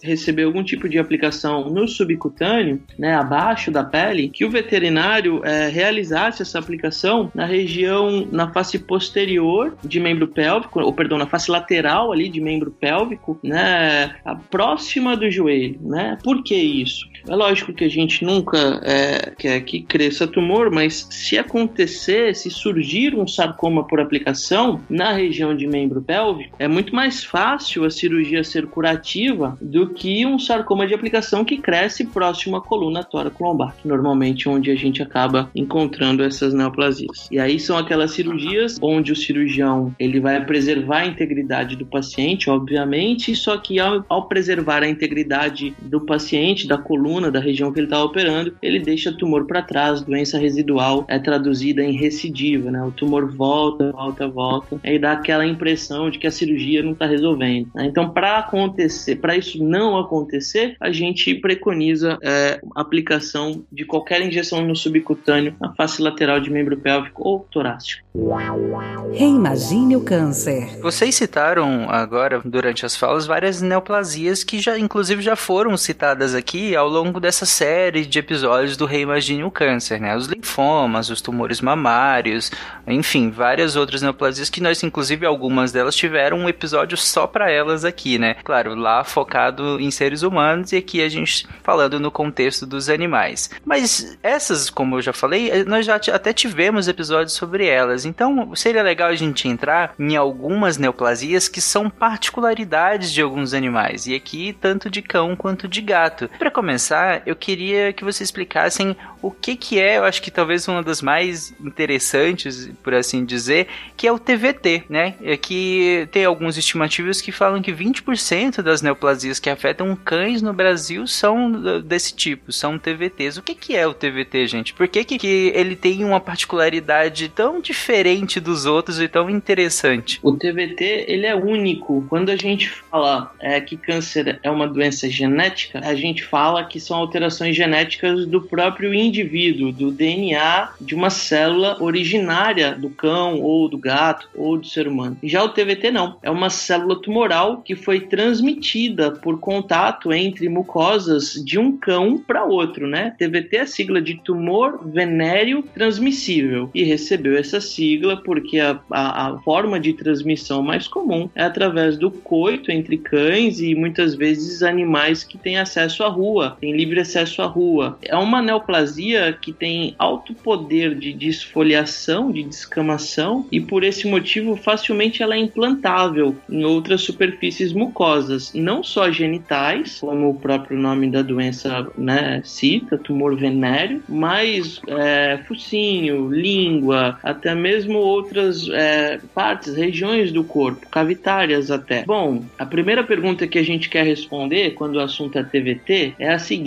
receber algum tipo de aplicação no subcutâneo, né, abaixo da pele, que o veterinário é, realizasse essa aplicação na região, na face posterior de membro pélvico, ou perdão, na face lateral ali de membro pélvico, né, próxima do joelho, né? Por que isso? É lógico que a gente nunca é, quer que cresça tumor, mas se acontecer, se surgir um sarcoma por aplicação na região de membro pélvico, é muito mais fácil a cirurgia ser curativa do que um sarcoma de aplicação que cresce próximo à coluna tóraco-lombar, normalmente onde a gente acaba encontrando essas neoplasias. E aí são aquelas cirurgias onde o cirurgião ele vai preservar a integridade do paciente, obviamente, só que ao, ao preservar a integridade do paciente, da coluna, da região que ele está operando, ele deixa o tumor para trás, doença residual é traduzida em recidiva, né? O tumor volta, volta, volta, e dá aquela impressão de que a cirurgia não está resolvendo. Né? Então, para acontecer, para isso não acontecer, a gente preconiza é, aplicação de qualquer injeção no subcutâneo, na face lateral de membro pélvico ou torácico. Reimagine o câncer. Vocês citaram agora, durante as falas, várias neoplasias que já, inclusive, já foram citadas aqui ao longo dessa série de episódios do Reimagine o Câncer, né? Os linfomas, os tumores mamários, enfim, várias outras neoplasias que nós, inclusive, algumas delas tiveram um episódio só para elas aqui, né? Claro, lá focado em seres humanos e aqui a gente falando no contexto dos animais. Mas essas, como eu já falei, nós já até tivemos episódios sobre elas, então seria legal a gente entrar em algumas neoplasias que são particularidades de alguns animais, e aqui tanto de cão quanto de gato. Para começar, eu queria que vocês explicassem o que que é, eu acho que talvez uma das mais interessantes, por assim dizer, que é o TVT, né? É que tem alguns estimativos que falam que 20% das neoplasias que afetam cães no Brasil são desse tipo, são TVTs. O que que é o TVT, gente? Por que que, que ele tem uma particularidade tão diferente dos outros e tão interessante? O TVT, ele é único. Quando a gente fala é, que câncer é uma doença genética, a gente fala que são alterações genéticas do próprio indivíduo, do DNA de uma célula originária do cão ou do gato ou do ser humano. Já o TVT não, é uma célula tumoral que foi transmitida por contato entre mucosas de um cão para outro, né? TVT é a sigla de tumor venéreo transmissível e recebeu essa sigla porque a, a, a forma de transmissão mais comum é através do coito entre cães e muitas vezes animais que têm acesso à rua, têm livre acesso à rua. É uma neoplasia que tem alto poder de desfoliação, de descamação e por esse motivo facilmente ela é implantável em outras superfícies mucosas, não só genitais, como o próprio nome da doença né, cita, tumor venéreo, mas é, focinho, língua, até mesmo outras é, partes, regiões do corpo, cavitárias até. Bom, a primeira pergunta que a gente quer responder quando o assunto é TVT é a seguinte: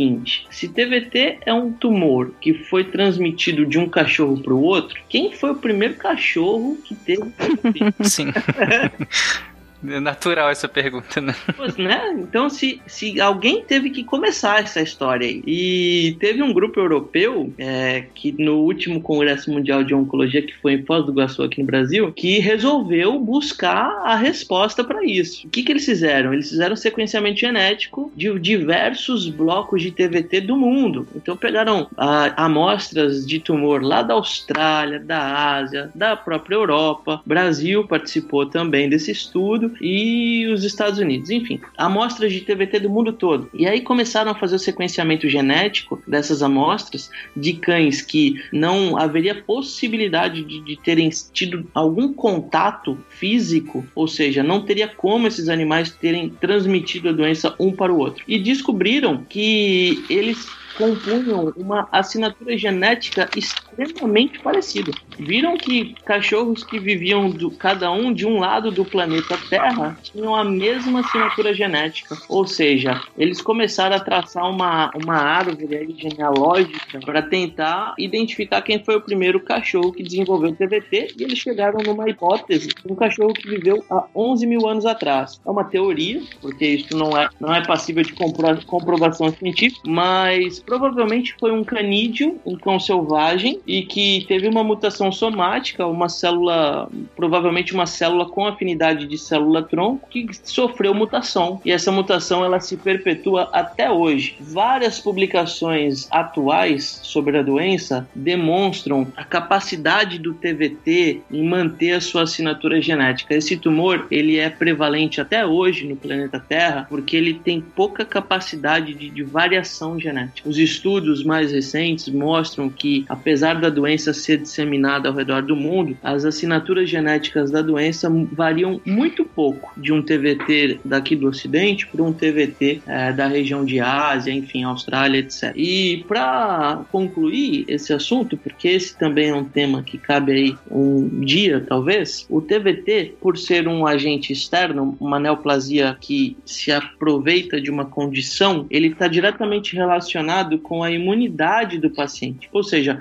se TVT é um tumor que foi transmitido de um cachorro para o outro, quem foi o primeiro cachorro que teve TVT? Sim. É natural essa pergunta, né? Pois, né? Então, se, se alguém teve que começar essa história aí, e teve um grupo europeu é, que no último Congresso Mundial de Oncologia, que foi em Foz do Iguaçu aqui no Brasil, que resolveu buscar a resposta para isso. O que, que eles fizeram? Eles fizeram sequenciamento genético de diversos blocos de TVT do mundo. Então, pegaram a, amostras de tumor lá da Austrália, da Ásia, da própria Europa. Brasil participou também desse estudo e os Estados Unidos, enfim, amostras de TVT do mundo todo. E aí começaram a fazer o sequenciamento genético dessas amostras de cães que não haveria possibilidade de, de terem tido algum contato físico, ou seja, não teria como esses animais terem transmitido a doença um para o outro. E descobriram que eles compunham uma assinatura genética extremamente parecida. Viram que cachorros que viviam do, cada um de um lado do planeta Terra tinham a mesma assinatura genética, ou seja, eles começaram a traçar uma, uma árvore genealógica para tentar identificar quem foi o primeiro cachorro que desenvolveu o TVT e eles chegaram numa hipótese de um cachorro que viveu há 11 mil anos atrás. É uma teoria, porque isso não é, não é passível de compro, comprovação científica, mas provavelmente foi um canídeo, um cão selvagem, e que teve uma mutação somática, uma célula, provavelmente uma célula com afinidade de célula-tronco, que sofreu mutação. E essa mutação ela se perpetua até hoje. Várias publicações atuais sobre a doença demonstram a capacidade do TVT em manter a sua assinatura genética. Esse tumor ele é prevalente até hoje no planeta Terra porque ele tem pouca capacidade de, de variação genética. Os estudos mais recentes mostram que, apesar da doença ser disseminada ao redor do mundo, as assinaturas genéticas da doença variam muito pouco de um TVT daqui do Ocidente para um TVT é, da região de Ásia, enfim, Austrália, etc. E para concluir esse assunto, porque esse também é um tema que cabe aí um dia, talvez, o TVT, por ser um agente externo, uma neoplasia que se aproveita de uma condição, ele está diretamente relacionado com a imunidade do paciente. Ou seja,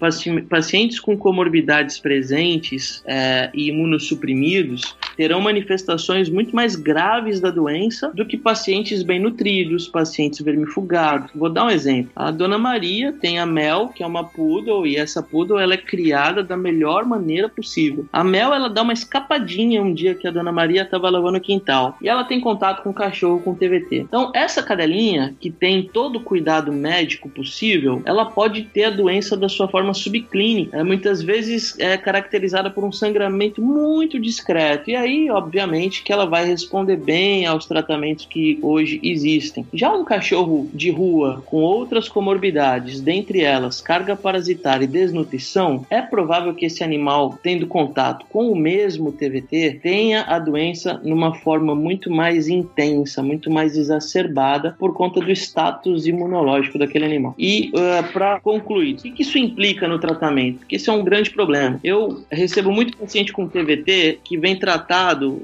pacientes com comorbidades presentes é, e imunossuprimidos terão manifestações muito mais graves da doença do que pacientes bem nutridos, pacientes vermifugados. Vou dar um exemplo. A dona Maria tem a Mel, que é uma poodle, e essa poodle ela é criada da melhor maneira possível. A Mel ela dá uma escapadinha um dia que a dona Maria estava lavando o quintal e ela tem contato com o cachorro com TVT. Então, essa cadelinha que tem todo o cuidado médico possível, ela pode ter a doença da sua forma subclínica. É, muitas vezes é caracterizada por um sangramento muito discreto. E obviamente, que ela vai responder bem aos tratamentos que hoje existem. Já um cachorro de rua com outras comorbidades, dentre elas carga parasitária e desnutrição, é provável que esse animal, tendo contato com o mesmo TVT, tenha a doença numa forma muito mais intensa, muito mais exacerbada por conta do status imunológico daquele animal. E uh, eh, para concluir, o que isso implica no tratamento? Porque isso é um grande problema. Eu recebo muito paciente com TVT que vem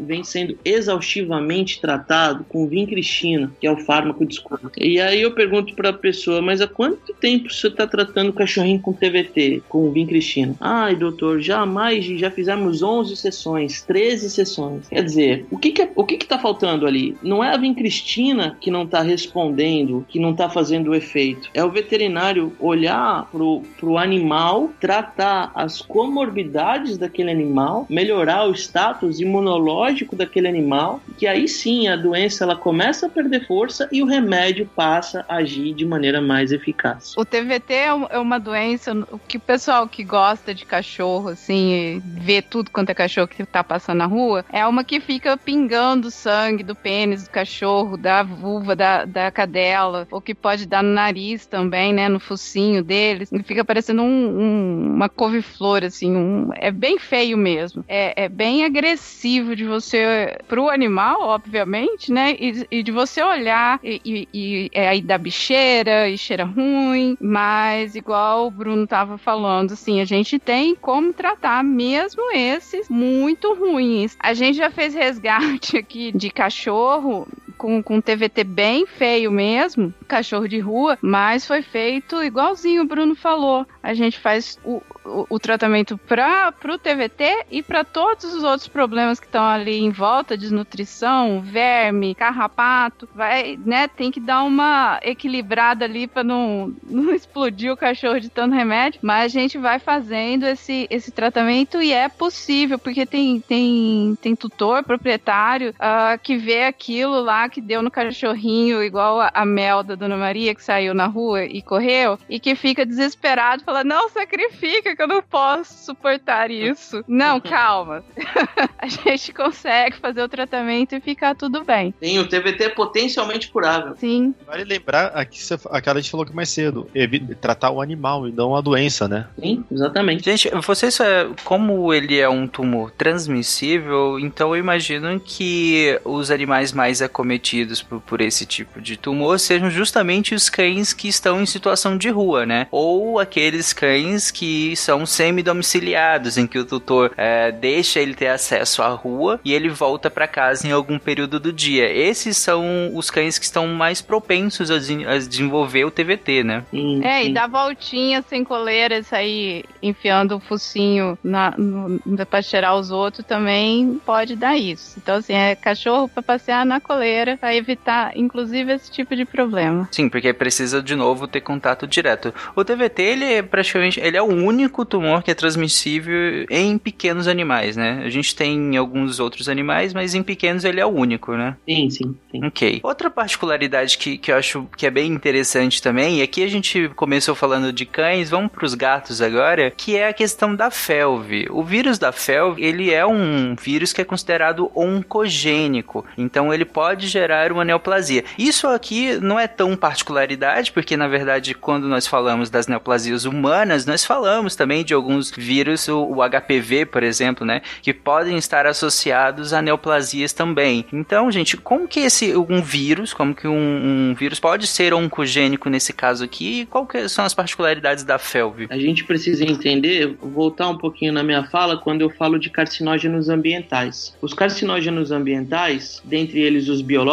vem sendo exaustivamente tratado com vincristina, que é o fármaco de escolha. E aí eu pergunto para a pessoa, mas há quanto tempo você está tratando o cachorrinho com TVT, com vincristina? Ai, doutor, já mais, já fizemos 11 sessões, 13 sessões. Quer dizer, o que que, é, o que que tá faltando ali? Não é a vincristina que não está respondendo, que não está fazendo o efeito. É o veterinário olhar pro, pro animal, tratar as comorbidades daquele animal, melhorar o status imunológico daquele animal, que aí sim a doença ela começa a perder força e o remédio passa a agir de maneira mais eficaz. O TVT é, é uma doença que o pessoal que gosta de cachorro, assim, vê tudo quanto é cachorro que tá passando na rua, é uma que fica pingando sangue do pênis do cachorro, da vulva, da, da cadela, ou que pode dar no nariz também, né, no focinho deles, e fica parecendo um, um, uma couve-flor, assim, um, é bem feio mesmo. É, é bem agressivo de você, pro animal, obviamente, né, e, e de você olhar e, e, é aí da bicheira, e cheira ruim, mas igual o Bruno tava falando, assim, a gente tem como tratar mesmo esses muito ruins. A gente já fez resgate aqui de cachorro com, com TVT bem feio mesmo, cachorro de rua, mas foi feito igualzinho o Bruno falou. A gente faz o, o, o tratamento para o TVT e para todos os outros problemas que estão ali em volta, desnutrição, verme, carrapato, vai, né, tem que dar uma equilibrada ali para não, não explodir o cachorro de tanto remédio, mas a gente vai fazendo esse, esse tratamento e é possível, porque tem, tem, tem tutor, proprietário, uh, que vê aquilo lá que deu no cachorrinho, igual a, a Mel da Dona Maria, que saiu na rua e correu, e que fica desesperado, fala: Não, sacrifica, que eu não posso suportar isso. Não, calma. a gente consegue fazer o tratamento e ficar tudo bem. Sim, o TVT é potencialmente curável. Sim. Vale lembrar aqui, aquela a gente falou que mais cedo, tratar o animal e não a doença, né? Sim, exatamente. Gente, vocês, é, como ele é um tumor transmissível, então eu imagino que os animais mais acometidos cometidos por, por esse tipo de tumor sejam justamente os cães que estão em situação de rua, né? Ou aqueles cães que são semi-domiciliados, em que o tutor é, deixa ele ter acesso à rua e ele volta para casa em algum período do dia. Esses são os cães que estão mais propensos a, a desenvolver o TVT, né? Sim, é, sim. e dar voltinha sem coleira, sair enfiando o focinho na, no, pra cheirar os outros também pode dar isso. Então, assim, é cachorro para passear na coleira para evitar, inclusive, esse tipo de problema. Sim, porque precisa de novo ter contato direto. O TVT, ele é praticamente, ele é o único tumor que é transmissível em pequenos animais, né? A gente tem alguns outros animais, mas em pequenos ele é o único, né? Sim, sim. sim. Ok. Outra particularidade que, que eu acho que é bem interessante também, e aqui a gente começou falando de cães, vamos para os gatos agora, que é a questão da felve. O vírus da felve, ele é um vírus que é considerado oncogênico, então ele pode gerar gerar uma neoplasia. Isso aqui não é tão particularidade, porque na verdade, quando nós falamos das neoplasias humanas, nós falamos também de alguns vírus, o, HPV, por exemplo, né, que podem estar associados a neoplasias também. Então, gente, como que esse um vírus, como que um, um vírus pode ser oncogênico nesse caso aqui? E qual são as particularidades da FeLV? A gente precisa entender, voltar um pouquinho na minha fala quando eu falo de carcinógenos ambientais. Os carcinógenos ambientais, dentre eles os biológicos,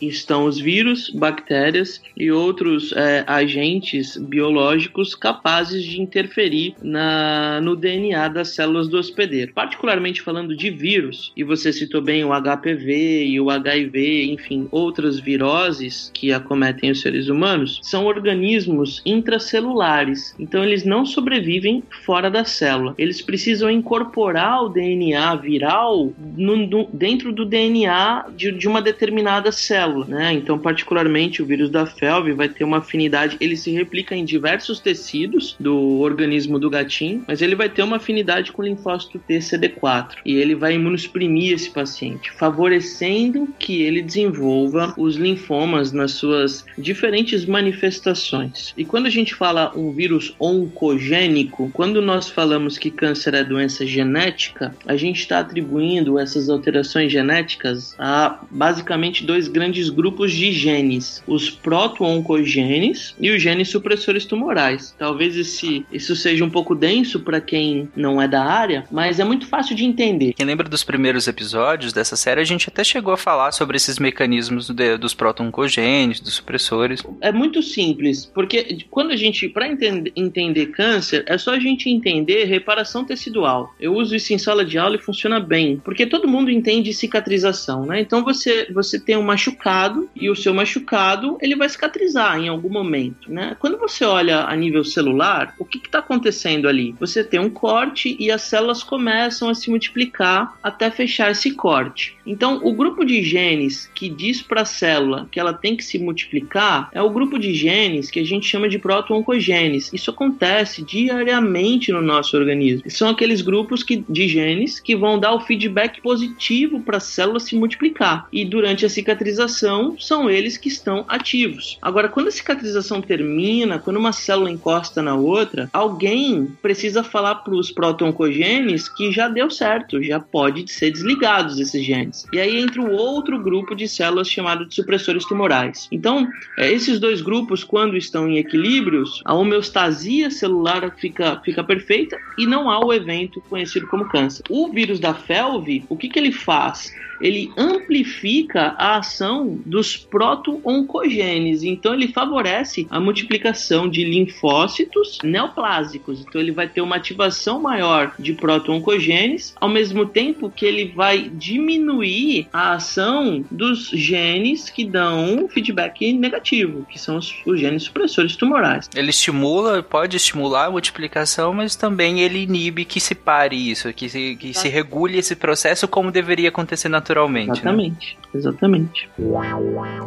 estão os vírus, bactérias e outros é, agentes biológicos capazes de interferir na, no DNA das células do hospedeiro. Particularmente falando de vírus, e você citou bem o HPV e o HIV, enfim, outras viroses que acometem os seres humanos, são organismos intracelulares. Então eles não sobrevivem fora da célula. Eles precisam incorporar o DNA viral no, no, dentro do DNA de, de uma determinada célula célula, né? Então, particularmente o vírus da felve vai ter uma afinidade, ele se replica em diversos tecidos do organismo do gatinho, mas ele vai ter uma afinidade com o linfócito TCD4 e ele vai imunossuprimir esse paciente, favorecendo que ele desenvolva os linfomas nas suas diferentes manifestações. E quando a gente fala um vírus oncogênico, quando nós falamos que câncer é doença genética, a gente está atribuindo essas alterações genéticas a basicamente dois grandes grandes grupos de genes, os proto-oncogenes e os genes supressores tumorais. Talvez esse, isso seja um pouco denso para quem não é da área, mas é muito fácil de entender. Quem lembra dos primeiros episódios dessa série, a gente até chegou a falar sobre esses mecanismos de, dos proto-oncogenes, dos supressores. É muito simples, porque quando a gente, para entender, entender câncer, é só a gente entender reparação tecidual. Eu uso isso em sala de aula e funciona bem, porque todo mundo entende cicatrização, né? Então você, você tem um machucado machucado e o seu machucado ele vai cicatrizar em algum momento, né? Quando você olha a nível celular, o que está acontecendo ali? Você tem um corte e as células começam a se multiplicar até fechar esse corte. Então, o grupo de genes que diz para a célula que ela tem que se multiplicar é o grupo de genes que a gente chama de proto-oncogenes. Isso acontece diariamente no nosso organismo. São aqueles grupos que, de genes que vão dar o feedback positivo para a célula se multiplicar. E durante a cicatrização são eles que estão ativos. Agora, quando a cicatrização termina, quando uma célula encosta na outra, alguém precisa falar para os proto-oncogenes que já deu certo, já pode ser desligados esses genes. E aí entra o outro grupo de células chamado de supressores tumorais. Então, é, esses dois grupos, quando estão em equilíbrios, a homeostasia celular fica, fica perfeita e não há o evento conhecido como câncer. O vírus da FeLV, o que, que ele faz? Ele amplifica a ação dos proto-oncogenes. Então, ele favorece a multiplicação de linfócitos neoplásicos. Então, ele vai ter uma ativação maior de proto-oncogenes, ao mesmo tempo que ele vai diminuir a ação dos genes que dão feedback negativo, que são os, os genes supressores tumorais. Ele estimula, pode estimular a multiplicação, mas também ele inibe que se pare isso, que se, que se regule esse processo como deveria acontecer na naturalmente. Né? Exatamente, né? exatamente.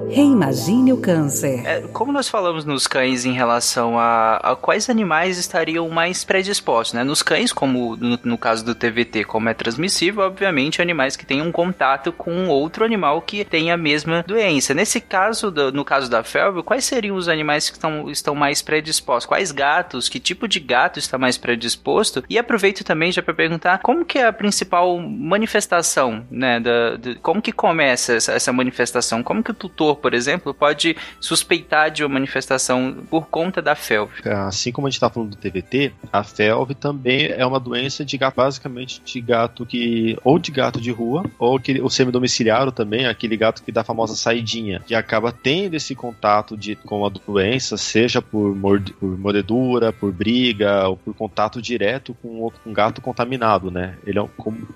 Reimagine o câncer. É, como nós falamos nos cães em relação a, a, quais animais estariam mais predispostos, né? Nos cães, como no, no, caso do TVT, como é transmissível, obviamente animais que têm um contato com outro animal que tem a mesma doença. Nesse caso, do, no caso da felve, quais seriam os animais que estão, estão mais predispostos? Quais gatos? Que tipo de gato está mais predisposto? E aproveito também já para perguntar como que é a principal manifestação, né, da, como que começa essa, essa, manifestação? Como que o tutor, por exemplo, pode suspeitar de uma manifestação por conta da FeLV? Assim como a gente está falando do TVT, a FeLV também é uma doença de gato, basicamente de gato que ou de gato de rua ou aquele, o semidomiciliário também, aquele gato que dá a famosa saidinha, que acaba tendo esse contato de, com a doença, seja por, por mordedura, por briga ou por contato direto com um gato contaminado, né? Ele é um,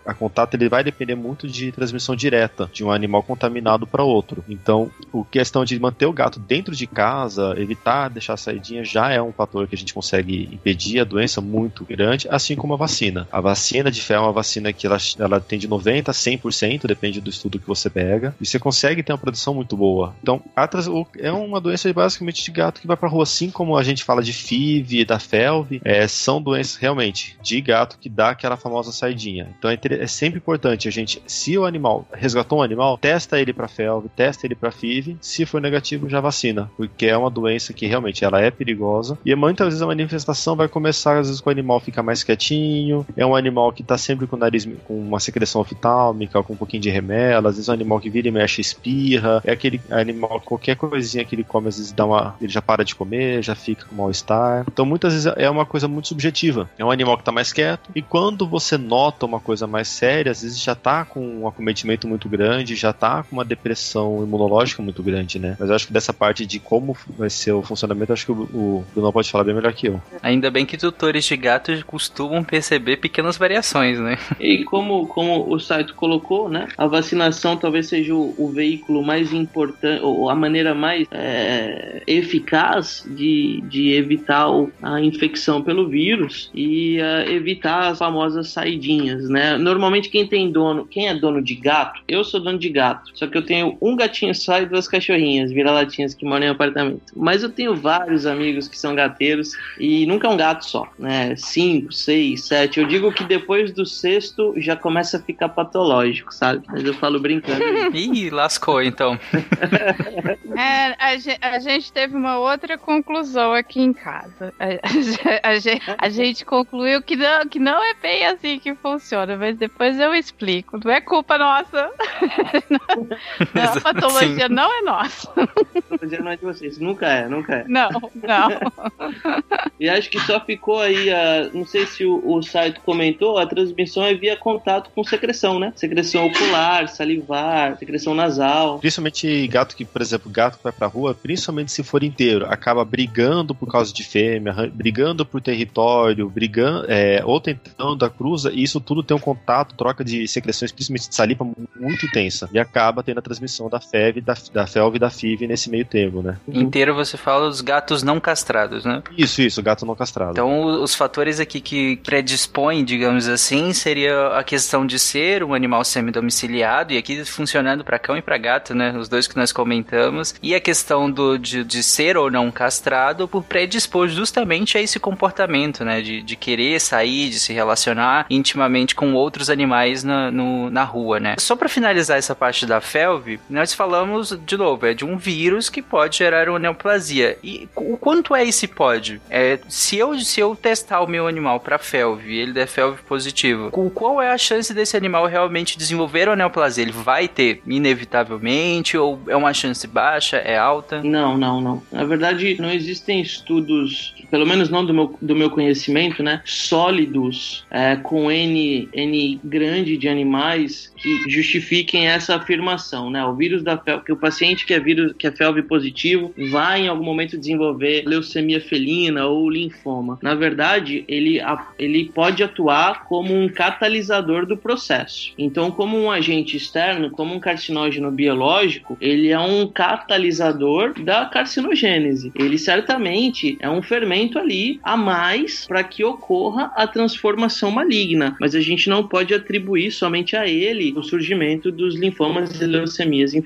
a contato ele vai depender muito de transmissão transmissão direta de um animal contaminado para outro. Então, a questão de manter o gato dentro de casa, evitar deixar a saidinha, já é um fator que a gente consegue impedir a doença muito grande, assim como a vacina. A vacina de fé é uma vacina que ela, ela tem de 90% a 100%, depende do estudo que você pega, e você consegue ter uma produção muito boa. Então, é uma doença basicamente de gato que vai para rua, assim como a gente fala de FIV, da FeLV, é, são doenças realmente de gato que dá aquela famosa saidinha. Então, é, é sempre importante a gente, se o animal animal, resgatou um animal, testa ele para felve, testa ele para FIV, se for negativo já vacina, porque é uma doença que realmente ela é perigosa e muitas vezes a manifestação vai começar às vezes com o animal fica mais quietinho, é um animal que tá sempre com o nariz com uma secreção oftálmica, com um pouquinho de remela, às vezes é um animal que vira e mexe espirra, é aquele animal que qualquer coisinha que ele come às vezes dá uma, ele já para de comer, já fica com mal-estar. Então muitas vezes é uma coisa muito subjetiva. É um animal que tá mais quieto e quando você nota uma coisa mais séria, às vezes já tá com um acometimento muito grande, já tá com uma depressão imunológica muito grande, né? Mas eu acho que dessa parte de como vai ser o funcionamento, acho que o, o Bruno pode falar bem melhor que eu. Ainda bem que tutores de gatos costumam perceber pequenas variações, né? E como, como o site colocou, né? A vacinação talvez seja o, o veículo mais importante, ou a maneira mais é, eficaz de, de evitar a infecção pelo vírus e uh, evitar as famosas saidinhas, né? Normalmente quem tem dono, quem é dono de gato, eu sou dono de gato, só que eu tenho um gatinho só e duas cachorrinhas, vira-latinhas que moram em apartamento. Mas eu tenho vários amigos que são gateiros e nunca é um gato só, né? Cinco, seis, sete. Eu digo que depois do sexto já começa a ficar patológico, sabe? Mas eu falo brincando. Ih, lascou então. é, a, a, gente teve uma outra conclusão aqui em casa. A, a, gente, a gente concluiu que não, que não é bem assim que funciona, mas depois eu explico. Não é culpa nossa. Não, não a patologia Sim. não é nossa. A patologia não é de vocês. Nunca é, nunca é. Não, não. E acho que só ficou aí, a, não sei se o, o site comentou, a transmissão é via contato com secreção, né? Secreção ocular, salivar, secreção nasal. Principalmente gato que, por exemplo, gato que vai pra rua, principalmente se for inteiro, acaba brigando por causa de fêmea, brigando por território, brigando, é, ou tentando a cruza, e isso tudo tem um contato, troca de secreções, principalmente de saliva, muito intensa. E acaba tendo a transmissão da FEV, da, da FELV e da FIV nesse meio termo, né? Inteiro você fala os gatos não castrados, né? Isso, isso, gato não castrado. Então, os fatores aqui que predispõem, digamos assim, seria a questão de ser um animal semi-domiciliado, e aqui funcionando para cão e para gato, né? Os dois que nós comentamos, e a questão do, de, de ser ou não castrado por predispor justamente a esse comportamento, né? De, de querer sair, de se relacionar intimamente com outros animais na, no, na rua, né? Só para finalizar essa parte da felve, nós falamos, de novo, é de um vírus que pode gerar uma neoplasia. E o quanto é esse pode? É, se eu, se eu testar o meu animal para felve e ele der felve positivo, qual é a chance desse animal realmente desenvolver uma neoplasia? Ele vai ter, inevitavelmente, ou é uma chance baixa, é alta? Não, não, não. Na verdade, não existem estudos, pelo menos não do meu, do meu conhecimento, né, sólidos, é, com N, N grande de animais que justifiquem essa afirmação, né? O vírus da felve, que o paciente que é vírus que é felve positivo vai em algum momento desenvolver leucemia felina ou linfoma. Na verdade, ele, ele pode atuar como um catalisador do processo. Então, como um agente externo, como um carcinógeno biológico, ele é um catalisador da carcinogênese. Ele certamente é um fermento ali a mais para que ocorra a transformação maligna, mas a gente não pode atribuir somente a ele o surgimento dos linfomas e leucemias em.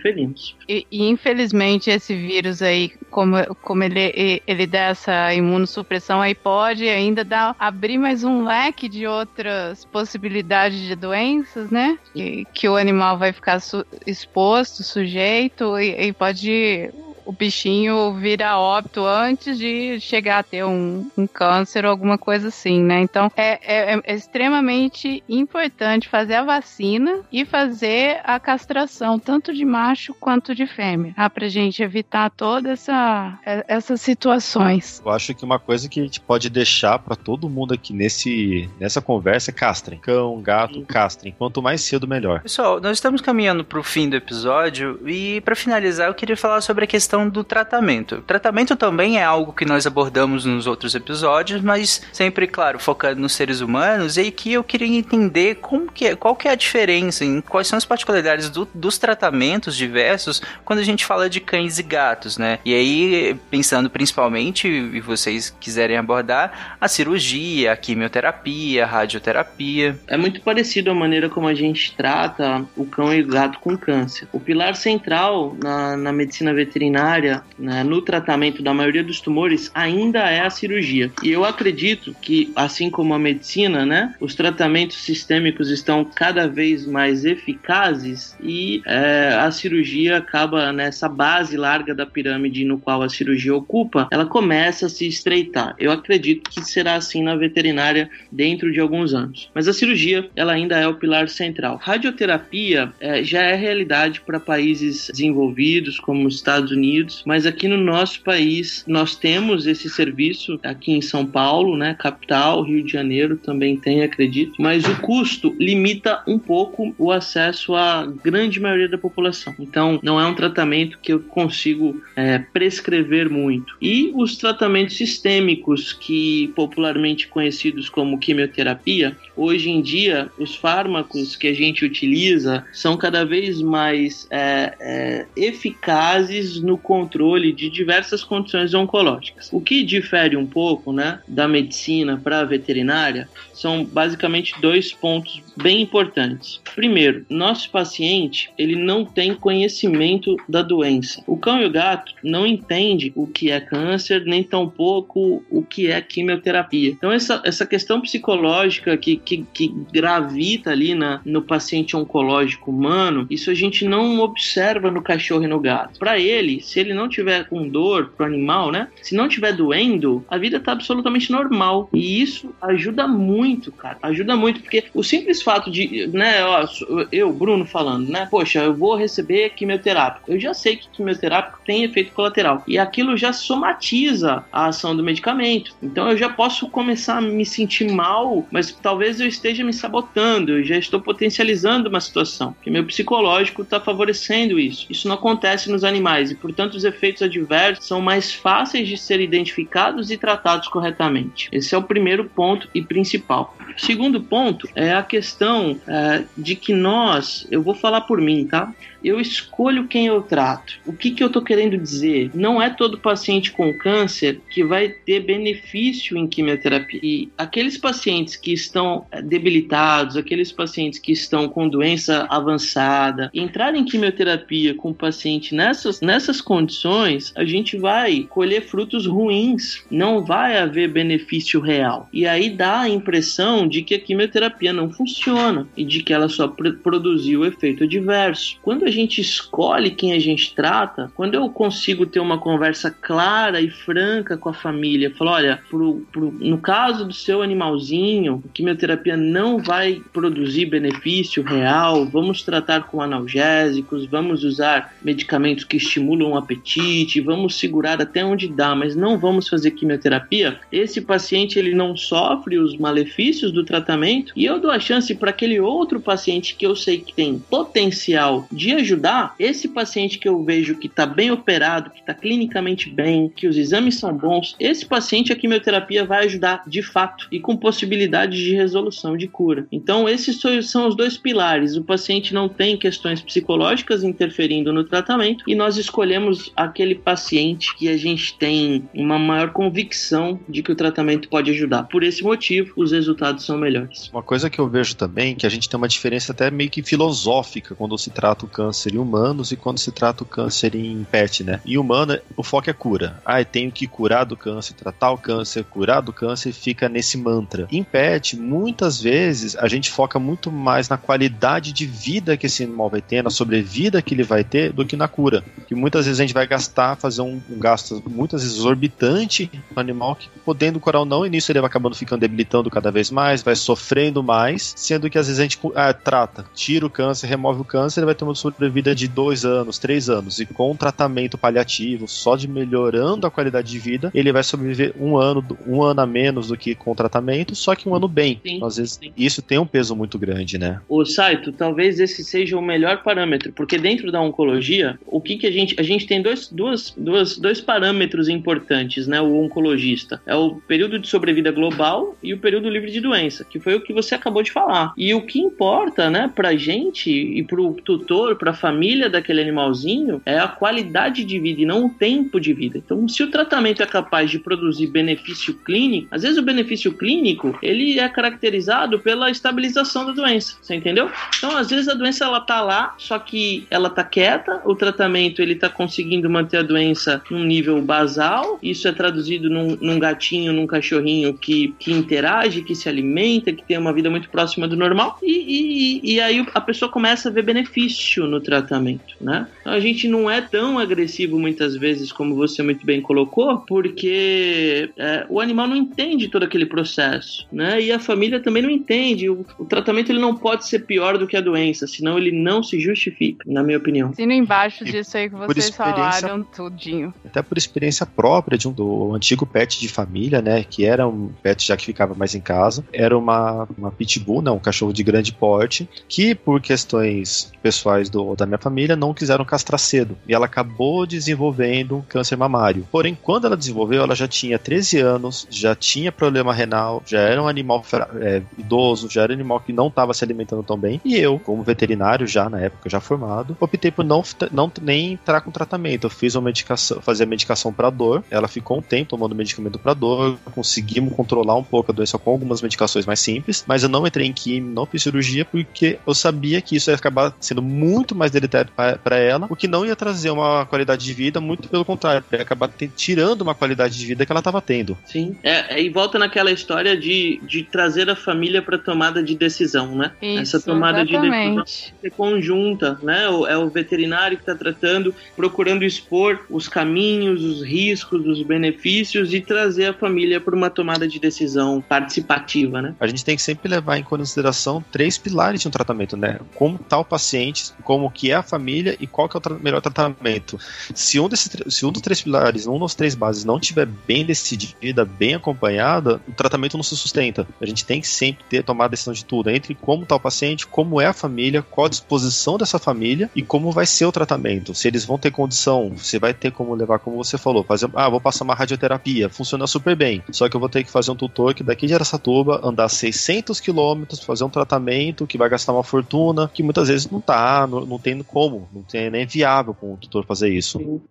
E, e, infelizmente esse vírus aí, como, como ele, ele dá essa imunossupressão aí, pode ainda dar, abrir mais um leque de outras possibilidades de doenças, né? Que, que o animal vai ficar su exposto, sujeito, e, e pode o bichinho vira óbito antes de chegar a ter um, um câncer ou alguma coisa assim, né? Então é, é, é, extremamente importante fazer a vacina e fazer a castração, tanto de macho quanto de fêmea, ah, pra gente evitar todas essa, é, essas situações. Eu acho que uma coisa que a gente pode deixar para todo mundo aqui nesse, nessa conversa é castrem. Cão, gato, castrem. Quanto mais cedo, melhor. Pessoal, nós estamos caminhando pro fim do episódio e para finalizar eu queria falar sobre a questão questão do tratamento. O tratamento também é algo que nós abordamos nos outros episódios, mas sempre, claro, focando nos seres humanos, e aqui eu queria entender como que é, qual que é a diferença, em quais são as particularidades do, dos tratamentos diversos quando a gente fala de cães e gatos, né? E aí, pensando principalmente, e vocês quiserem abordar, a cirurgia, a quimioterapia, a radioterapia. É muito parecido a maneira como a gente trata o cão e o gato com câncer. O pilar central na, na medicina veterinária veterinária, né, no tratamento da maioria dos tumores, ainda é a cirurgia. E eu acredito que, assim como a medicina, né, os tratamentos sistêmicos estão cada vez mais eficazes e é, a cirurgia acaba nessa base larga da pirâmide no qual a cirurgia ocupa, ela começa a se estreitar. Eu acredito que será assim na veterinária dentro de alguns anos. Mas a cirurgia, ela ainda é o pilar central. Radioterapia é, já é realidade para países desenvolvidos como os Estados Unidos, mas aqui no nosso país nós temos esse serviço aqui em São Paulo, né, capital, Rio de Janeiro também tem, acredito, mas o custo limita um pouco o acesso à grande maioria da população. Então, não é um tratamento que eu consigo é, prescrever muito. E os tratamentos sistêmicos, que popularmente conhecidos como quimioterapia, hoje em dia os fármacos que a gente utiliza são cada vez mais é, é, eficazes no controle de diversas condições oncológicas. O que difere um pouco né, da medicina para a veterinária são basicamente dois pontos bem importantes. Primeiro, nosso paciente ele não tem conhecimento da doença. O cão e o gato não entende o que é câncer, nem tampouco o que é quimioterapia. Então essa, essa questão psicológica que, que, que gravita ali na, no paciente oncológico humano, isso a gente não observa no cachorro e no gato. Para ele, se ele não tiver com dor pro animal, né? Se não tiver doendo, a vida tá absolutamente normal. E isso ajuda muito, cara. Ajuda muito porque o simples fato de, né, ó, eu, Bruno falando, né? Poxa, eu vou receber quimioterápico. Eu já sei que quimioterápico tem efeito colateral e aquilo já somatiza a ação do medicamento. Então eu já posso começar a me sentir mal, mas talvez eu esteja me sabotando, eu já estou potencializando uma situação, que meu psicológico está favorecendo isso. Isso não acontece nos animais e, portanto, os efeitos adversos são mais fáceis de ser identificados e tratados corretamente. Esse é o primeiro ponto e principal. O segundo ponto é a questão é, de que nós, eu vou falar por mim, tá? Eu escolho quem eu trato. O que, que eu estou querendo dizer? Não é todo paciente com câncer que vai ter benefício em quimioterapia. E aqueles pacientes que estão eh, debilitados, aqueles pacientes que estão com doença avançada, entrar em quimioterapia com o paciente nessas, nessas condições, a gente vai colher frutos ruins, não vai haver benefício real. E aí dá a impressão de que a quimioterapia não funciona e de que ela só produziu efeito adverso. Quando a gente escolhe quem a gente trata, quando eu consigo ter uma conversa clara e franca com a família, falar, olha, pro, pro, no caso do seu animalzinho, a quimioterapia não vai produzir benefício real, vamos tratar com analgésicos, vamos usar medicamentos que estimulam o apetite, vamos segurar até onde dá, mas não vamos fazer quimioterapia. Esse paciente ele não sofre os malefícios do tratamento e eu dou a chance para aquele outro paciente que eu sei que tem potencial de ajudar esse paciente que eu vejo que está bem operado, que está clinicamente bem, que os exames são bons, esse paciente a quimioterapia vai ajudar de fato e com possibilidade de resolução de cura. Então, esses são os dois pilares. O paciente não tem questões psicológicas interferindo no tratamento e nós escolhemos aquele paciente que a gente tem uma maior convicção de que o tratamento pode ajudar. Por esse motivo, os resultados são melhores. Uma coisa que eu vejo também que a gente tem uma diferença até meio que filosófica quando se trata o câncer câncer em humanos e quando se trata o câncer em pet, né? Em humano, o foco é cura. Ah, eu tenho que curar do câncer, tratar o câncer, curar do câncer, fica nesse mantra. Em pet, muitas vezes a gente foca muito mais na qualidade de vida que esse animal vai ter, na sobrevida que ele vai ter, do que na cura. Que muitas vezes a gente vai gastar, fazer um, um gasto muitas vezes exorbitante no animal que, podendo curar ou não, e nisso ele vai acabando ficando debilitando cada vez mais, vai sofrendo mais, sendo que às vezes a gente ah, trata, tira o câncer, remove o câncer, ele vai ter uma sobrevida de dois anos, três anos, e com tratamento paliativo, só de melhorando a qualidade de vida, ele vai sobreviver um ano, um ano a menos do que com tratamento, só que um ano bem. Sim, Às vezes sim. isso tem um peso muito grande, né? O Saito, talvez esse seja o melhor parâmetro, porque dentro da oncologia, o que que a gente a gente tem dois, duas, duas, dois parâmetros importantes, né? O oncologista é o período de sobrevida global e o período livre de doença, que foi o que você acabou de falar. E o que importa, né, pra gente e pro tutor, para a família daquele animalzinho é a qualidade de vida e não o tempo de vida. Então, se o tratamento é capaz de produzir benefício clínico, às vezes o benefício clínico ele é caracterizado pela estabilização da doença, você entendeu? Então, às vezes a doença ela tá lá, só que ela tá quieta, o tratamento ele tá conseguindo manter a doença num nível basal, isso é traduzido num, num gatinho, num cachorrinho que, que interage, que se alimenta, que tem uma vida muito próxima do normal, e, e, e aí a pessoa começa a ver benefício no tratamento, né? Então, a gente não é tão agressivo muitas vezes como você muito bem colocou, porque é, o animal não entende todo aquele processo, né? E a família também não entende. O, o, tratamento ele não pode ser pior do que a doença, senão ele não se justifica, na minha opinião. Sino embaixo disso aí que vocês falaram tudinho. Até por experiência própria de um do antigo pet de família, né? Que era um pet já que ficava mais em casa. Era uma, uma pitbull, né, um cachorro de grande porte, que por questões pessoais do, da minha família não quiseram castrar cedo. E ela acabou desenvolvendo um câncer mamário. Porém, quando ela desenvolveu, ela já tinha 13 anos, já tinha problema renal, já era um animal é, idoso, já era um animal que não estava se alimentando tão bem. E eu, como veterinário já na época, já formado, optei por não, não nem entrar com tratamento. Eu fiz uma medicação, fazia medicação para dor. Ela ficou um tempo tomando medicamento para dor, conseguimos controlar um pouco a doença com algumas medicações mais simples, mas eu não entrei em química, não fiz cirurgia porque eu sabia que isso ia acabar sendo muito mais deletério para ela, o que não ia trazer uma qualidade de vida, muito pelo contrário, ia acabar tirando uma qualidade de vida que ela estava tendo. Sim, é, é, e volta naquela história de, de trazer a família para tomada de decisão, né? Isso, Essa tomada exatamente. de decisão é conjunta, né? É o veterinário que está tratando, procurando expor os caminhos, os riscos, os benefícios e trazer a família para uma tomada de decisão participativa, né? A gente tem que sempre levar em consideração três pilares de um tratamento, né? Como tal paciente, como que é a família e qual que é o tra melhor tratamento. Se um, se um dos três pilares, um dos três bases não tiver bem decidida, bem acompanhada, o tratamento não se sustenta. A gente tem que sempre ter tomar a decisão de tudo, entre como está o paciente, como é a família, qual a disposição dessa família e como vai ser o tratamento. Se eles vão ter condição, você vai ter como levar, como você falou, fazer, ah, vou passar uma radioterapia, funciona super bem. Só que eu vou ter que fazer um tutor que daqui de Aracatuba andar 600 quilômetros, fazer um tratamento que vai gastar uma fortuna, que muitas vezes não tá, não, não tem como, não tem nem viável com o tutor fazer isso.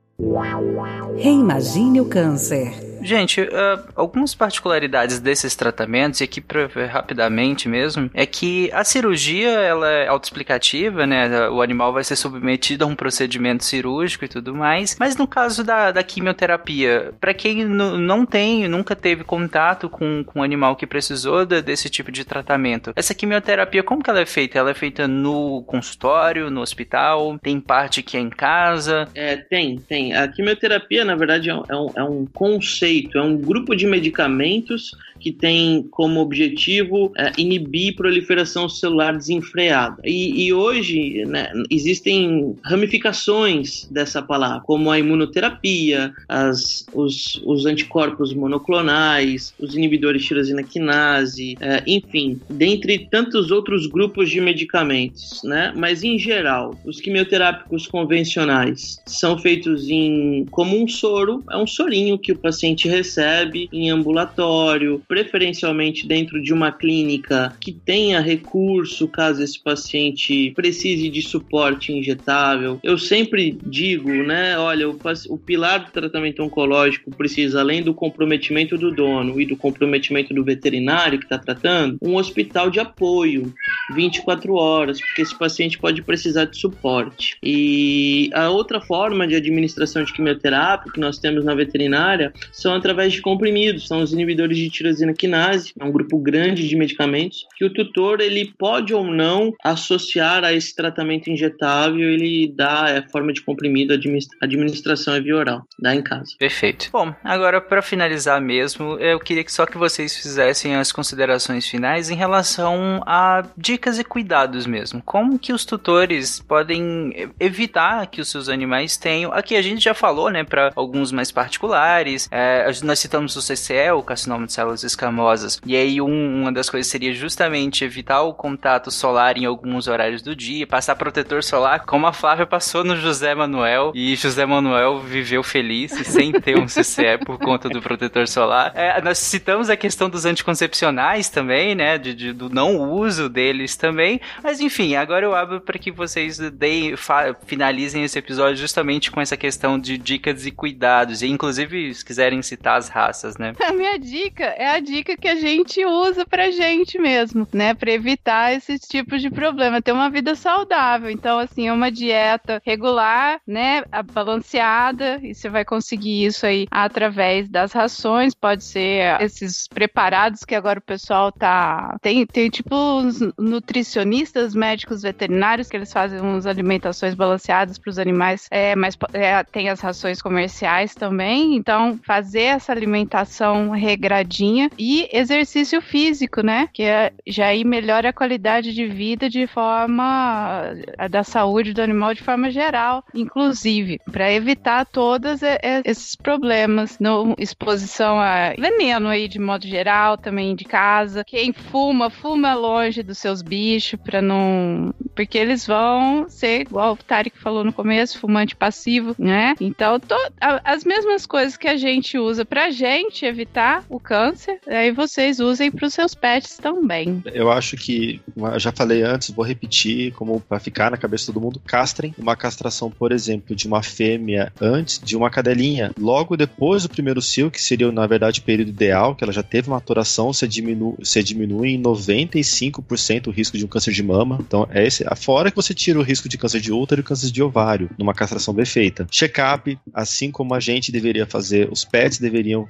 Reimagine o câncer. Gente, uh, algumas particularidades desses tratamentos, e aqui pra rapidamente mesmo, é que a cirurgia ela é autoexplicativa, né? O animal vai ser submetido a um procedimento cirúrgico e tudo mais. Mas no caso da, da quimioterapia, para quem não tem, nunca teve contato com, com um animal que precisou de, desse tipo de tratamento, essa quimioterapia, como que ela é feita? Ela é feita no consultório, no hospital? Tem parte que é em casa? É, tem, tem. A quimioterapia, na verdade, é um, é um é conceito conceito, é um grupo de medicamentos que tem como objetivo é, inibir proliferação celular desenfreada. E, e hoje né, existem ramificações dessa palavra, como a imunoterapia, as, os, os anticorpos monoclonais, os inibidores de tirosina quinase, é, enfim, dentre tantos outros grupos de medicamentos, né? Mas em geral, os quimioterápicos convencionais são feitos em como um soro, é um sorinho que o paciente recebe em ambulatório, preferencialmente dentro de uma clínica que tenha recurso caso esse paciente precise de suporte injetável. Eu sempre digo, né, olha, o, o pilar do tratamento oncológico precisa, além do comprometimento do dono e do comprometimento do veterinário que está tratando, um hospital de apoio 24 horas, porque esse paciente pode precisar de suporte. E a outra forma de administração de quimioterapia que nós temos na veterinária são através de comprimidos, são os inibidores de tirosina quinase, é um grupo grande de medicamentos que o tutor ele pode ou não associar a esse tratamento injetável, ele dá é forma de comprimido, administração é via oral, dá em casa. Perfeito. Bom, agora para finalizar mesmo, eu queria que só que vocês fizessem as considerações finais em relação a dicas e cuidados mesmo. Como que os tutores podem evitar que os seus animais tenham? Aqui a gente já falou, né, para alguns mais particulares, é, nós citamos o CCE, o carcinoma de células escamosas, e aí um, uma das coisas seria justamente evitar o contato solar em alguns horários do dia, passar protetor solar, como a Flávia passou no José Manuel, e José Manuel viveu feliz sem ter um CCE por conta do protetor solar. É, nós citamos a questão dos anticoncepcionais também, né, de, de, do não uso deles também, mas enfim, agora eu abro para que vocês deem, finalizem esse episódio justamente com essa questão de dicas e cuidados, e inclusive se quiserem citar as raças, né? A minha dica é a dica que a gente usa pra gente mesmo, né, para evitar esses tipos de problema, ter uma vida saudável. Então, assim, é uma dieta regular, né, balanceada, e você vai conseguir isso aí através das rações, pode ser esses preparados que agora o pessoal tá tem, tem tipo os nutricionistas, médicos veterinários que eles fazem umas alimentações balanceadas para os animais, é, mas é, tem as rações comerciais também. Então, fazer essa alimentação regradinha e exercício físico, né? Que é, já aí melhora a qualidade de vida de forma da saúde do animal de forma geral, inclusive, para evitar todos esses problemas, no, exposição a veneno aí de modo geral, também de casa. Quem fuma, fuma longe dos seus bichos para não, porque eles vão ser igual o Tarek falou no começo, fumante passivo, né? Então, to, as mesmas coisas que a gente usa pra gente evitar o câncer, aí vocês usem para os seus pets também. Eu acho que, já falei antes, vou repetir, como para ficar na cabeça de todo mundo, castrem uma castração, por exemplo, de uma fêmea antes de uma cadelinha. Logo depois do primeiro cio, que seria, na verdade, o período ideal, que ela já teve maturação, você diminui, você diminui em 95% o risco de um câncer de mama. Então, é esse. Fora que você tira o risco de câncer de útero e câncer de ovário, numa castração bem feita. Check-up, assim como a gente deveria fazer, os pets deveriam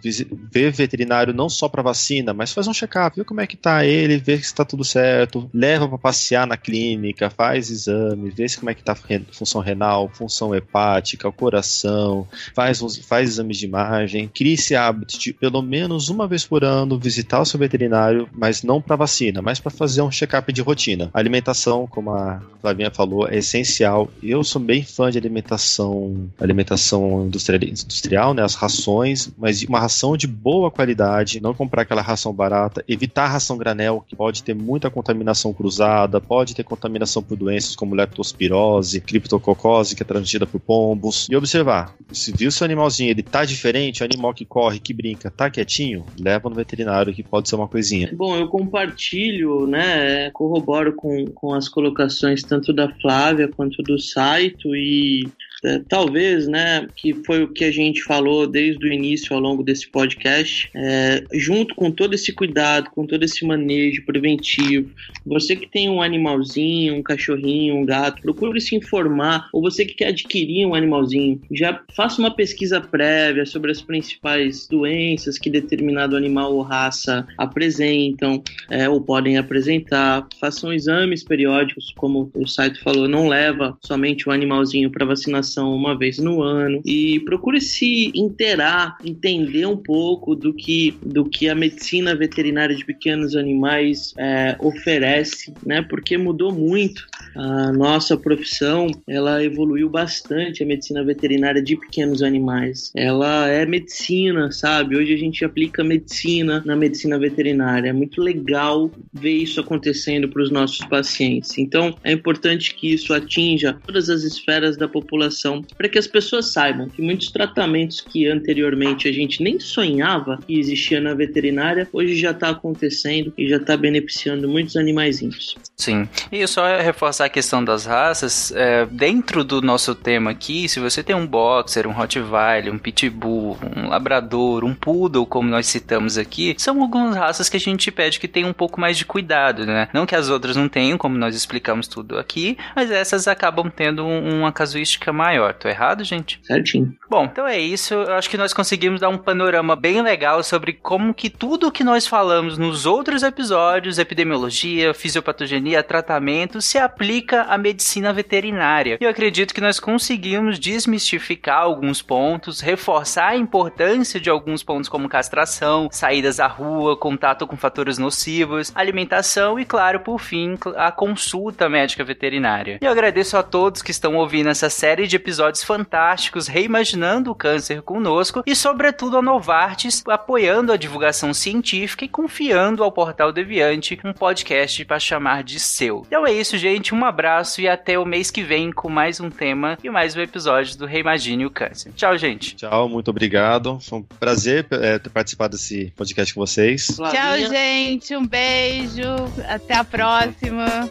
ver veterinário não só para vacina, mas faz um check-up, ver como é que tá ele, ver se tá tudo certo, leva para passear na clínica, faz exame, vê se como é que tá função renal, função hepática, o coração, faz, faz exames de imagem, cria esse hábito de pelo menos uma vez por ano visitar o seu veterinário, mas não para vacina, mas para fazer um check-up de rotina. A alimentação, como a Flavinha falou, é essencial. Eu sou bem fã de alimentação, alimentação industrial, industrial, né, as rações, mas uma ração de boa qualidade, não comprar aquela ração barata, evitar a ração granel, que pode ter muita contaminação cruzada, pode ter contaminação por doenças como leptospirose, criptococose, que é transmitida por pombos. E observar, se viu seu animalzinho, ele tá diferente, o animal que corre, que brinca, tá quietinho, leva no veterinário que pode ser uma coisinha. Bom, eu compartilho, né, corroboro com, com as colocações tanto da Flávia quanto do Saito e é, talvez, né, que foi o que a gente falou desde o início ao longo desse podcast, é, junto com todo esse cuidado, com todo esse manejo preventivo, você que tem um animalzinho, um cachorrinho, um gato, procure se informar, ou você que quer adquirir um animalzinho, já faça uma pesquisa prévia sobre as principais doenças que determinado animal ou raça apresentam é, ou podem apresentar, façam exames periódicos, como o site falou, não leva somente o animalzinho para vacinação uma vez no ano e procure se interar, entender um pouco do que, do que a medicina veterinária de pequenos animais é, oferece, né? Porque mudou muito a nossa profissão, ela evoluiu bastante a medicina veterinária de pequenos animais. Ela é medicina, sabe? Hoje a gente aplica medicina na medicina veterinária. É muito legal ver isso acontecendo para os nossos pacientes. Então, é importante que isso atinja todas as esferas da população para que as pessoas saibam que muitos tratamentos que anteriormente a gente nem sonhava que existia na veterinária, hoje já está acontecendo e já está beneficiando muitos animaizinhos. Sim. E só reforçar a questão das raças, é, dentro do nosso tema aqui, se você tem um boxer, um Rottweiler, um Pitbull, um Labrador, um Poodle, como nós citamos aqui, são algumas raças que a gente pede que tenham um pouco mais de cuidado, né? Não que as outras não tenham, como nós explicamos tudo aqui, mas essas acabam tendo uma casuística maior maior. Tô errado, gente? Certinho. Bom, então é isso. Eu acho que nós conseguimos dar um panorama bem legal sobre como que tudo que nós falamos nos outros episódios, epidemiologia, fisiopatogenia, tratamento, se aplica à medicina veterinária. E eu acredito que nós conseguimos desmistificar alguns pontos, reforçar a importância de alguns pontos como castração, saídas à rua, contato com fatores nocivos, alimentação e, claro, por fim, a consulta médica veterinária. E eu agradeço a todos que estão ouvindo essa série de de episódios fantásticos reimaginando o câncer conosco e, sobretudo, a Novartis apoiando a divulgação científica e confiando ao Portal Deviante um podcast para chamar de seu. Então é isso, gente. Um abraço e até o mês que vem com mais um tema e mais um episódio do Reimagine o Câncer. Tchau, gente. Tchau, muito obrigado. Foi um prazer é, ter participado desse podcast com vocês. Tchau, gente. Um beijo. Até a próxima.